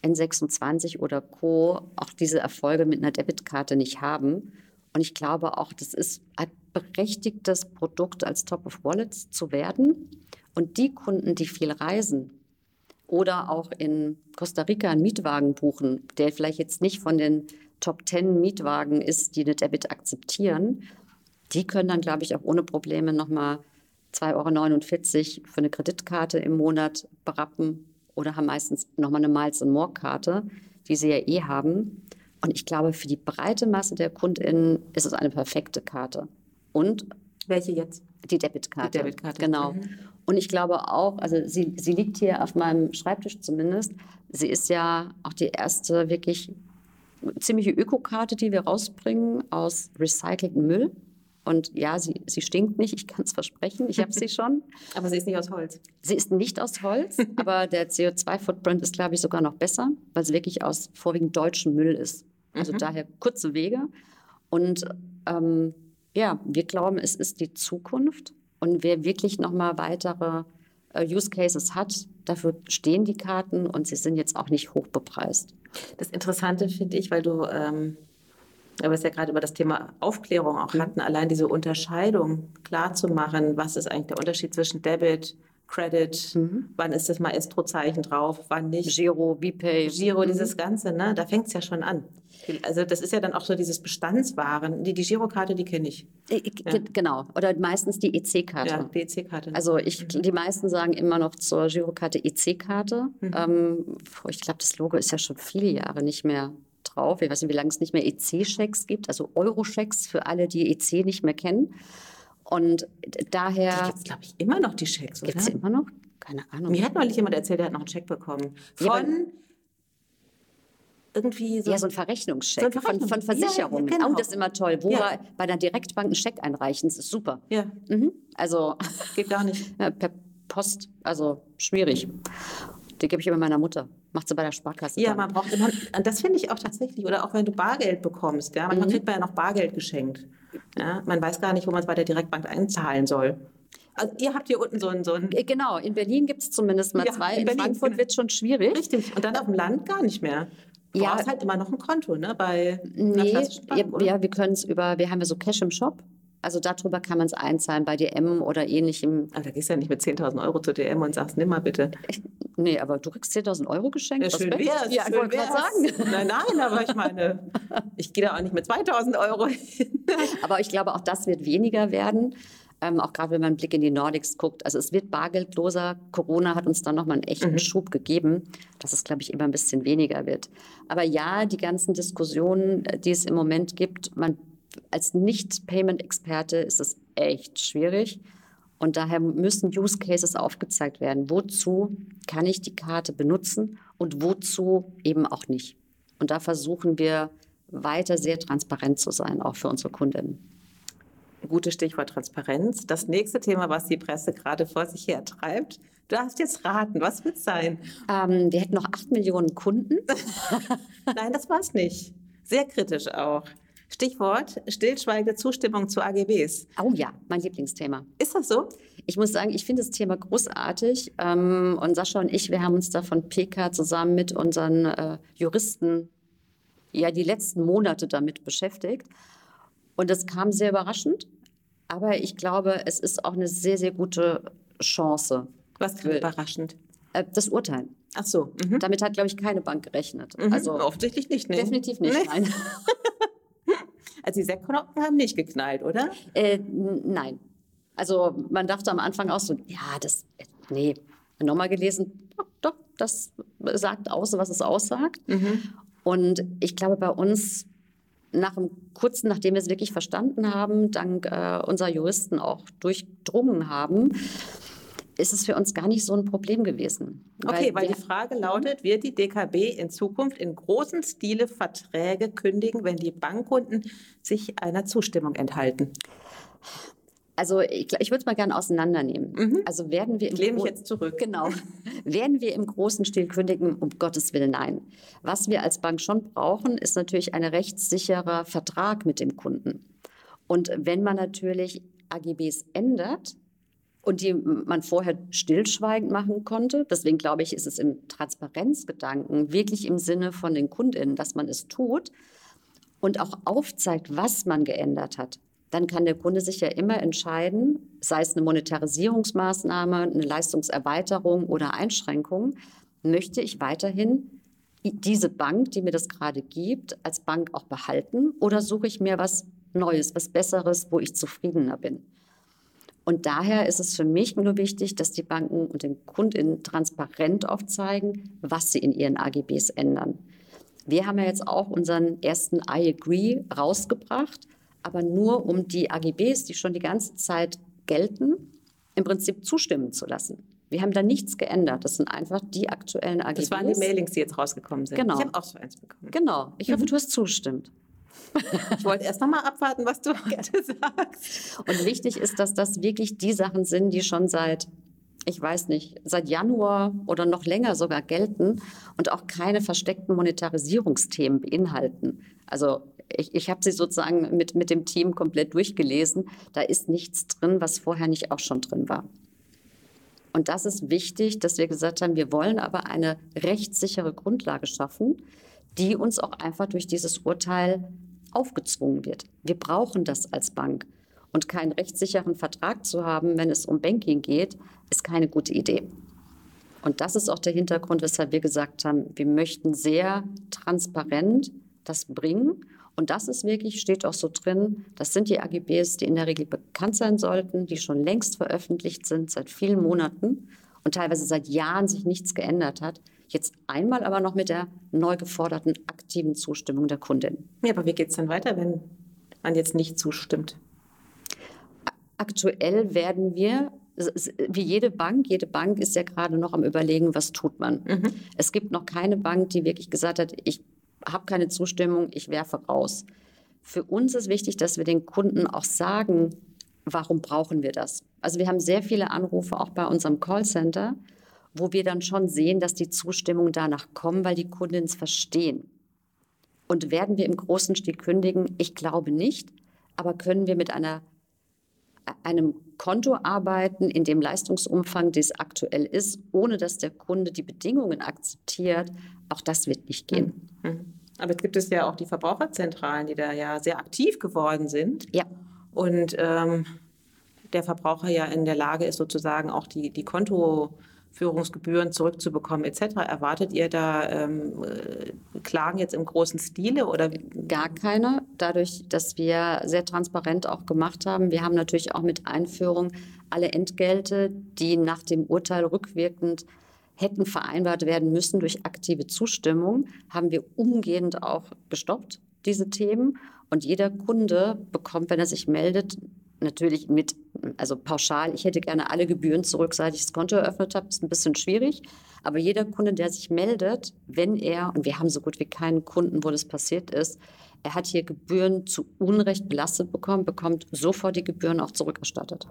N26 oder Co. auch diese Erfolge mit einer Debitkarte nicht haben. Und ich glaube auch, das ist ein berechtigtes Produkt als Top of Wallets zu werden. Und die Kunden, die viel reisen oder auch in Costa Rica einen Mietwagen buchen, der vielleicht jetzt nicht von den Top 10 Mietwagen ist, die eine Debit akzeptieren, die können dann, glaube ich, auch ohne Probleme nochmal 2,49 Euro für eine Kreditkarte im Monat berappen oder haben meistens nochmal eine Miles and More Karte, die sie ja eh haben. Und ich glaube, für die breite Masse der KundInnen ist es eine perfekte Karte. Und welche jetzt? Die Debitkarte. Die Debitkarte. Genau. Mhm. Und ich glaube auch, also sie, sie liegt hier auf meinem Schreibtisch zumindest. Sie ist ja auch die erste wirklich ziemliche Ökokarte, die wir rausbringen aus recyceltem Müll. Und ja, sie, sie stinkt nicht, ich kann es versprechen, ich habe sie schon. aber sie ist nicht aus Holz. Sie ist nicht aus Holz, aber der CO2-Footprint ist, glaube ich, sogar noch besser, weil sie wirklich aus vorwiegend deutschem Müll ist. Also mhm. daher kurze Wege. Und ähm, ja, wir glauben, es ist die Zukunft. Und wer wirklich nochmal weitere äh, Use Cases hat, dafür stehen die Karten und sie sind jetzt auch nicht hoch bepreist. Das Interessante finde ich, weil du ähm, aber es ja gerade über das Thema Aufklärung auch hatten, allein diese Unterscheidung klar zu machen, was ist eigentlich der Unterschied zwischen Debit, Credit, mhm. wann ist das Maestro-Zeichen drauf, wann nicht. Giro, VPay. Giro, mhm. dieses Ganze, ne? da fängt es ja schon an. Also das ist ja dann auch so dieses Bestandswaren. Die, die Girokarte, die kenne ich. Ja. Genau. Oder meistens die EC-Karte. Ja, die EC-Karte. Also ich, mhm. die meisten sagen immer noch zur Girokarte EC-Karte. Mhm. Ähm, ich glaube, das Logo ist ja schon viele Jahre nicht mehr drauf. Ich weiß nicht, wie lange es nicht mehr EC-Schecks gibt, also Euro-Schecks für alle, die EC nicht mehr kennen. Und daher. Gibt es, glaube ich, immer noch die Schecks, oder? Gibt es immer noch? Keine Ahnung. Mir hat neulich jemand erzählt, der hat noch einen Scheck bekommen. Von. Ja, irgendwie so. Ja, so ein Verrechnungscheck so ein Verrechnung. von, von Versicherungen. Ja, genau. Oh, das ist immer toll. Wo ja. wir bei der Direktbank einen Scheck einreichen, das ist super. Ja. Mhm. Also. Geht gar nicht. per Post, also schwierig. Die gebe ich immer meiner Mutter. Macht sie bei der Sparkasse. Ja, dann. man braucht immer, das finde ich auch tatsächlich, oder auch wenn du Bargeld bekommst, ja, manchmal mhm. kriegt man ja noch Bargeld geschenkt. Ja, man weiß gar nicht, wo man es bei der Direktbank einzahlen soll. Also ihr habt hier unten so ein... So ein äh, genau, in Berlin gibt es zumindest mal ja, zwei. In, in Frankfurt genau. wird es schon schwierig. Richtig, und dann auf dem Land gar nicht mehr. Du ja, brauchst halt immer noch ein Konto, ne? Bei nee, Bank, ja, wir können es über, wir haben ja so Cash im Shop. Also darüber kann man es einzahlen bei DM oder ähnlichem. Aber da gehst du ja nicht mit 10.000 Euro zu DM und sagst, nimm mal bitte. Nee, aber du kriegst 10.000 Euro geschenkt. Ja, schön wär's. Ja, schön wär's. sagen. Nein, nein, aber ich meine, ich gehe da auch nicht mit 2.000 Euro hin. aber ich glaube, auch das wird weniger werden. Ähm, auch gerade wenn man einen Blick in die Nordics guckt. Also es wird bargeldloser. Corona hat uns dann nochmal einen echten mhm. Schub gegeben, dass es, glaube ich, immer ein bisschen weniger wird. Aber ja, die ganzen Diskussionen, die es im Moment gibt, man als Nicht-Payment-Experte ist es echt schwierig. Und daher müssen Use Cases aufgezeigt werden. Wozu kann ich die Karte benutzen und wozu eben auch nicht? Und da versuchen wir weiter sehr transparent zu sein, auch für unsere Kundinnen. Gutes Stichwort Transparenz. Das nächste Thema, was die Presse gerade vor sich her treibt. Du darfst jetzt raten, was wird es sein? Ähm, wir hätten noch acht Millionen Kunden. Nein, das war es nicht. Sehr kritisch auch. Stichwort stillschweigende Zustimmung zu AGBs. Oh ja, mein Lieblingsthema. Ist das so? Ich muss sagen, ich finde das Thema großartig. Ähm, und Sascha und ich, wir haben uns da von PK zusammen mit unseren äh, Juristen ja die letzten Monate damit beschäftigt. Und das kam sehr überraschend. Aber ich glaube, es ist auch eine sehr, sehr gute Chance. Was kam überraschend? Äh, das Urteil. Ach so. Mhm. Damit hat, glaube ich, keine Bank gerechnet. Mhm. Also offensichtlich nicht. Ne? Definitiv nicht. Nee. Nein. Also die Sektkorken haben nicht geknallt, oder? Äh, nein. Also man dachte am Anfang auch so, ja, das, nee, nochmal gelesen, doch, doch, das sagt aus, was es aussagt. Mhm. Und ich glaube, bei uns nach einem kurzen, nachdem wir es wirklich verstanden haben, dank äh, unserer Juristen auch durchdrungen haben, ist es für uns gar nicht so ein Problem gewesen. Okay, weil, weil die Frage lautet, wird die DKB in Zukunft in großen Stile Verträge kündigen, wenn die Bankkunden sich einer Zustimmung enthalten? Also ich, ich würde es mal gerne auseinandernehmen. Mhm. Also werden wir im ich lehne mich jetzt zurück. Genau. werden wir im großen Stil kündigen? Um Gottes Willen nein. Was wir als Bank schon brauchen, ist natürlich ein rechtssicherer Vertrag mit dem Kunden. Und wenn man natürlich AGBs ändert, und die man vorher stillschweigend machen konnte. Deswegen glaube ich, ist es im Transparenzgedanken wirklich im Sinne von den Kundinnen, dass man es tut und auch aufzeigt, was man geändert hat. Dann kann der Kunde sich ja immer entscheiden, sei es eine Monetarisierungsmaßnahme, eine Leistungserweiterung oder Einschränkung, möchte ich weiterhin diese Bank, die mir das gerade gibt, als Bank auch behalten oder suche ich mir was Neues, was Besseres, wo ich zufriedener bin? Und daher ist es für mich nur wichtig, dass die Banken und den Kundinnen transparent aufzeigen, was sie in ihren AGBs ändern. Wir haben ja jetzt auch unseren ersten I Agree rausgebracht, aber nur um die AGBs, die schon die ganze Zeit gelten, im Prinzip zustimmen zu lassen. Wir haben da nichts geändert. Das sind einfach die aktuellen AGBs. Das waren die Mailings, die jetzt rausgekommen sind. Genau. Ich habe auch so eins bekommen. Genau. Ich hoffe, mhm. du hast zustimmt. Ich wollte erst noch mal abwarten, was du gerade sagst. Und wichtig ist, dass das wirklich die Sachen sind, die schon seit ich weiß nicht, seit Januar oder noch länger sogar gelten und auch keine versteckten Monetarisierungsthemen beinhalten. Also ich, ich habe sie sozusagen mit, mit dem Team komplett durchgelesen. Da ist nichts drin, was vorher nicht auch schon drin war. Und das ist wichtig, dass wir gesagt haben, wir wollen aber eine rechtssichere Grundlage schaffen, die uns auch einfach durch dieses Urteil aufgezwungen wird. Wir brauchen das als Bank. Und keinen rechtssicheren Vertrag zu haben, wenn es um Banking geht, ist keine gute Idee. Und das ist auch der Hintergrund, weshalb wir gesagt haben, wir möchten sehr transparent das bringen. Und das ist wirklich, steht auch so drin, das sind die AGBs, die in der Regel bekannt sein sollten, die schon längst veröffentlicht sind, seit vielen Monaten und teilweise seit Jahren sich nichts geändert hat. Jetzt einmal aber noch mit der neu geforderten aktiven Zustimmung der Kundin. Ja, aber wie geht es dann weiter, wenn man jetzt nicht zustimmt? Aktuell werden wir wie jede Bank, jede Bank ist ja gerade noch am Überlegen, was tut man. Mhm. Es gibt noch keine Bank, die wirklich gesagt hat, ich habe keine Zustimmung, ich werfe raus. Für uns ist wichtig, dass wir den Kunden auch sagen, warum brauchen wir das? Also wir haben sehr viele Anrufe auch bei unserem Callcenter, wo wir dann schon sehen, dass die Zustimmung danach kommen, weil die Kunden es verstehen. Und werden wir im großen Stil kündigen? Ich glaube nicht. Aber können wir mit einer, einem Konto arbeiten, in dem Leistungsumfang, das aktuell ist, ohne dass der Kunde die Bedingungen akzeptiert? Auch das wird nicht gehen. Mhm. Aber es gibt es ja auch die Verbraucherzentralen, die da ja sehr aktiv geworden sind. Ja. Und ähm, der Verbraucher ja in der Lage ist, sozusagen auch die, die Kontoführungsgebühren zurückzubekommen etc. Erwartet ihr da ähm, äh, Klagen jetzt im großen Stile oder? Gar keine. Dadurch, dass wir sehr transparent auch gemacht haben. Wir haben natürlich auch mit Einführung alle Entgelte, die nach dem Urteil rückwirkend hätten vereinbart werden müssen durch aktive Zustimmung, haben wir umgehend auch gestoppt, diese Themen. Und jeder Kunde bekommt, wenn er sich meldet, natürlich mit, also pauschal, ich hätte gerne alle Gebühren zurück, seit ich das Konto eröffnet habe, ist ein bisschen schwierig. Aber jeder Kunde, der sich meldet, wenn er, und wir haben so gut wie keinen Kunden, wo das passiert ist, er hat hier Gebühren zu Unrecht belastet bekommen, bekommt sofort die Gebühren auch zurückerstattet.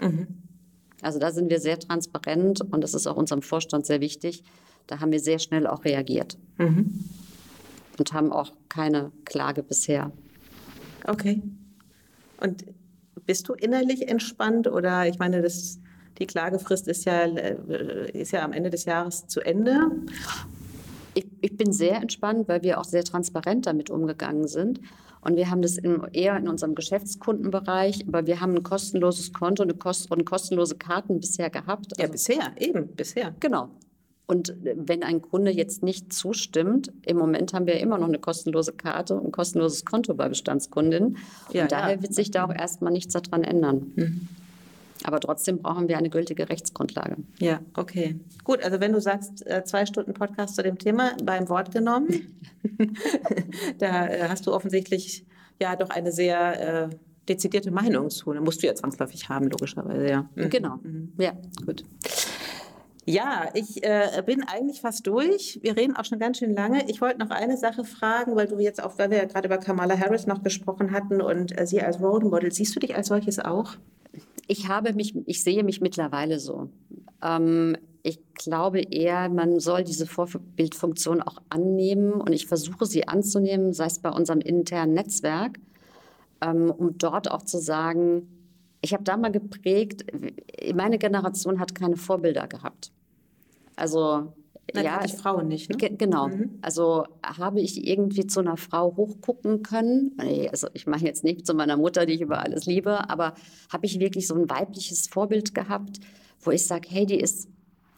Mhm. Also da sind wir sehr transparent und das ist auch unserem Vorstand sehr wichtig. Da haben wir sehr schnell auch reagiert mhm. und haben auch keine Klage bisher. Okay. Und bist du innerlich entspannt oder ich meine, das, die Klagefrist ist ja, äh, ist ja am Ende des Jahres zu Ende? Ich, ich bin sehr entspannt, weil wir auch sehr transparent damit umgegangen sind. Und wir haben das in, eher in unserem Geschäftskundenbereich, aber wir haben ein kostenloses Konto eine Kost und kostenlose Karten bisher gehabt. Also, ja, bisher, eben, bisher. Genau. Und wenn ein Kunde jetzt nicht zustimmt, im Moment haben wir immer noch eine kostenlose Karte und ein kostenloses Konto bei Bestandskundinnen. Ja, und daher ja. wird sich da auch erstmal nichts daran ändern. Mhm. Aber trotzdem brauchen wir eine gültige Rechtsgrundlage. Ja, okay. Gut, also wenn du sagst, äh, zwei Stunden Podcast zu dem Thema beim Wort genommen, da äh, hast du offensichtlich ja doch eine sehr äh, dezidierte Meinung zu. Da musst du ja zwangsläufig haben, logischerweise, ja. Mhm. Genau, mhm. ja, gut. Ja, ich äh, bin eigentlich fast durch. Wir reden auch schon ganz schön lange. Ich wollte noch eine Sache fragen, weil du jetzt auch, weil wir ja gerade über Kamala Harris noch gesprochen hatten und äh, sie als Role Model, siehst du dich als solches auch? Ich habe mich, ich sehe mich mittlerweile so. Ähm, ich glaube eher, man soll diese Vorbildfunktion auch annehmen und ich versuche sie anzunehmen, sei es bei unserem internen Netzwerk, ähm, um dort auch zu sagen, ich habe da mal geprägt, meine Generation hat keine Vorbilder gehabt. Also Nein, ja, ich Frauen nicht. Ne? Genau. Mhm. Also habe ich irgendwie zu einer Frau hochgucken können. Also ich mache jetzt nicht zu meiner Mutter, die ich über alles liebe, aber habe ich wirklich so ein weibliches Vorbild gehabt, wo ich sage, hey, die ist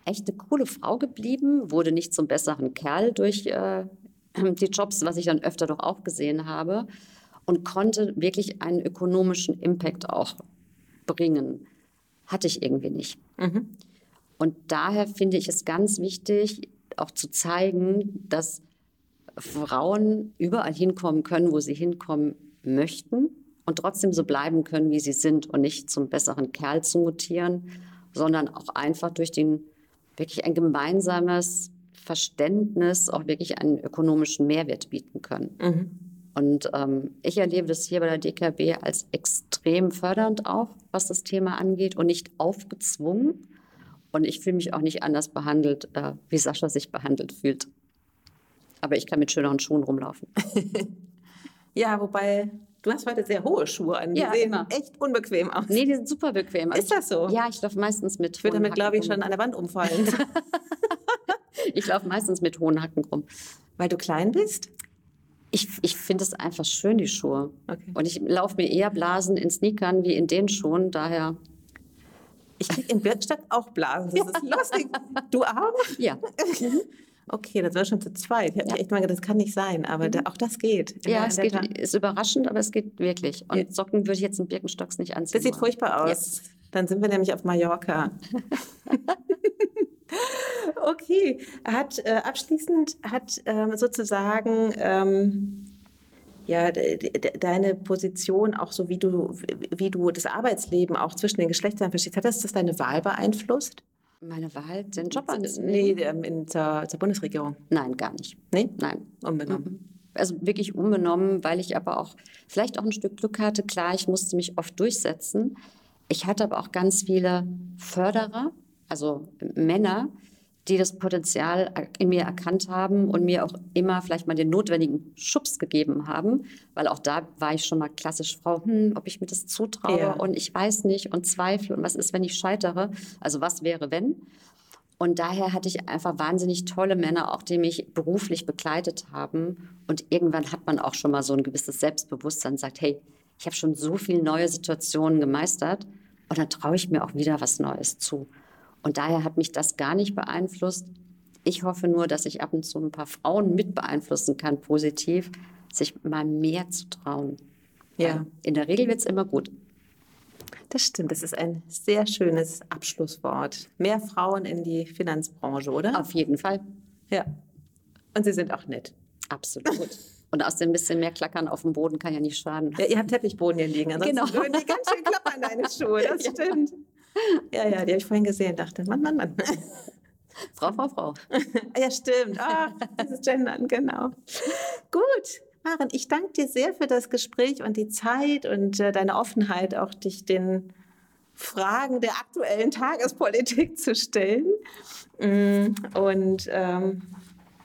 echt eine coole Frau geblieben, wurde nicht zum besseren Kerl durch äh, die Jobs, was ich dann öfter doch auch gesehen habe, und konnte wirklich einen ökonomischen Impact auch bringen. Hatte ich irgendwie nicht. Mhm. Und daher finde ich es ganz wichtig, auch zu zeigen, dass Frauen überall hinkommen können, wo sie hinkommen möchten und trotzdem so bleiben können, wie sie sind und nicht zum besseren Kerl zu mutieren, sondern auch einfach durch den wirklich ein gemeinsames Verständnis auch wirklich einen ökonomischen Mehrwert bieten können. Mhm. Und ähm, ich erlebe das hier bei der DKB als extrem fördernd auch, was das Thema angeht und nicht aufgezwungen, und ich fühle mich auch nicht anders behandelt, äh, wie Sascha sich behandelt fühlt. Aber ich kann mit schöneren Schuhen rumlaufen. Ja, wobei du hast heute sehr hohe Schuhe an. Die Ja, sehen immer. echt unbequem aus. Nee, die sind super bequem. Ist das so? Ja, ich laufe meistens mit Ich würde damit, glaube ich, Hacken schon an der Wand umfallen. rum. Ich laufe meistens mit hohen Hacken rum. Weil du klein bist? Ich, ich finde es einfach schön, die Schuhe. Okay. Und ich laufe mir eher Blasen in Sneakern wie in den Schuhen. Daher, Ich kriege in Birkenstock auch Blasen. Das ist lustig. Du auch? ja. Okay, das war schon zu zweit. Ich habe Ja. echt mal gedacht, das kann nicht sein, aber da, auch das geht. Ja, es geht, ist überraschend, aber es geht wirklich. Und Ja. Socken würde ich jetzt in Birkenstocks nicht anziehen. Das sieht furchtbar aus. Dann sind wir nämlich auf Mallorca. okay, hat äh, abschließend hat ähm, sozusagen ähm, ja de, de, deine Position auch so wie du wie du das Arbeitsleben auch zwischen den Geschlechtern verstehst, hat das, das deine Wahl beeinflusst? Meine Wahl, den Job Nee, anzunehmen? ähm, in, zur, zur Bundesregierung. Nein, gar nicht. Nee? Nein. Unbenommen. Also wirklich unbenommen, weil ich aber auch vielleicht auch ein Stück Glück hatte. Klar, ich musste mich oft durchsetzen. Ich hatte aber auch ganz viele Förderer, also Männer, die das Potenzial in mir erkannt haben und mir auch immer vielleicht mal den notwendigen Schubs gegeben haben, weil auch da war ich schon mal klassisch Frau, hm, ob ich mir das zutraue Ja. und ich weiß nicht und zweifle und was ist, wenn ich scheitere? Also was wäre, wenn? Und daher hatte ich einfach wahnsinnig tolle Männer, auch die mich beruflich begleitet haben. Und irgendwann hat man auch schon mal so ein gewisses Selbstbewusstsein, sagt, hey, ich habe schon so viele neue Situationen gemeistert und dann traue ich mir auch wieder was Neues zu. Und daher hat mich das gar nicht beeinflusst. Ich hoffe nur, dass ich ab und zu ein paar Frauen mit beeinflussen kann, positiv, sich mal mehr zu trauen. Ja. Weil In der Regel wird es immer gut. Das stimmt, das ist ein sehr schönes Abschlusswort. Mehr Frauen in die Finanzbranche, oder? Auf jeden Fall. Ja. Und sie sind auch nett. Absolut. Und aus dem bisschen mehr Klackern auf dem Boden kann ja nicht schaden. Ja, ihr habt Teppichboden hier liegen, ansonsten Genau. würden die ganz schön klappern, deine Schuhe, das Ja. stimmt. Ja, ja, die habe ich vorhin gesehen, dachte, Mann, Mann, Mann. Frau, Frau, Frau. ja, stimmt. Ach, dieses Gendern, genau. Gut, Maren, ich danke dir sehr für das Gespräch und die Zeit und äh, deine Offenheit, auch dich den Fragen der aktuellen Tagespolitik zu stellen. Mm, Und ähm,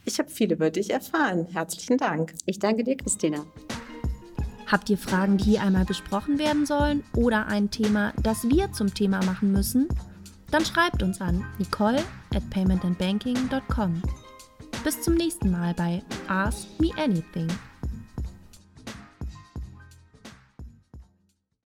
ich habe viel über dich erfahren. Herzlichen Dank. Ich danke dir, Christina. Habt ihr Fragen, die hier einmal besprochen werden sollen oder ein Thema, das wir zum Thema machen müssen? Dann schreibt uns an nicole at paymentandbanking.com. Bis zum nächsten Mal bei Ask Me Anything.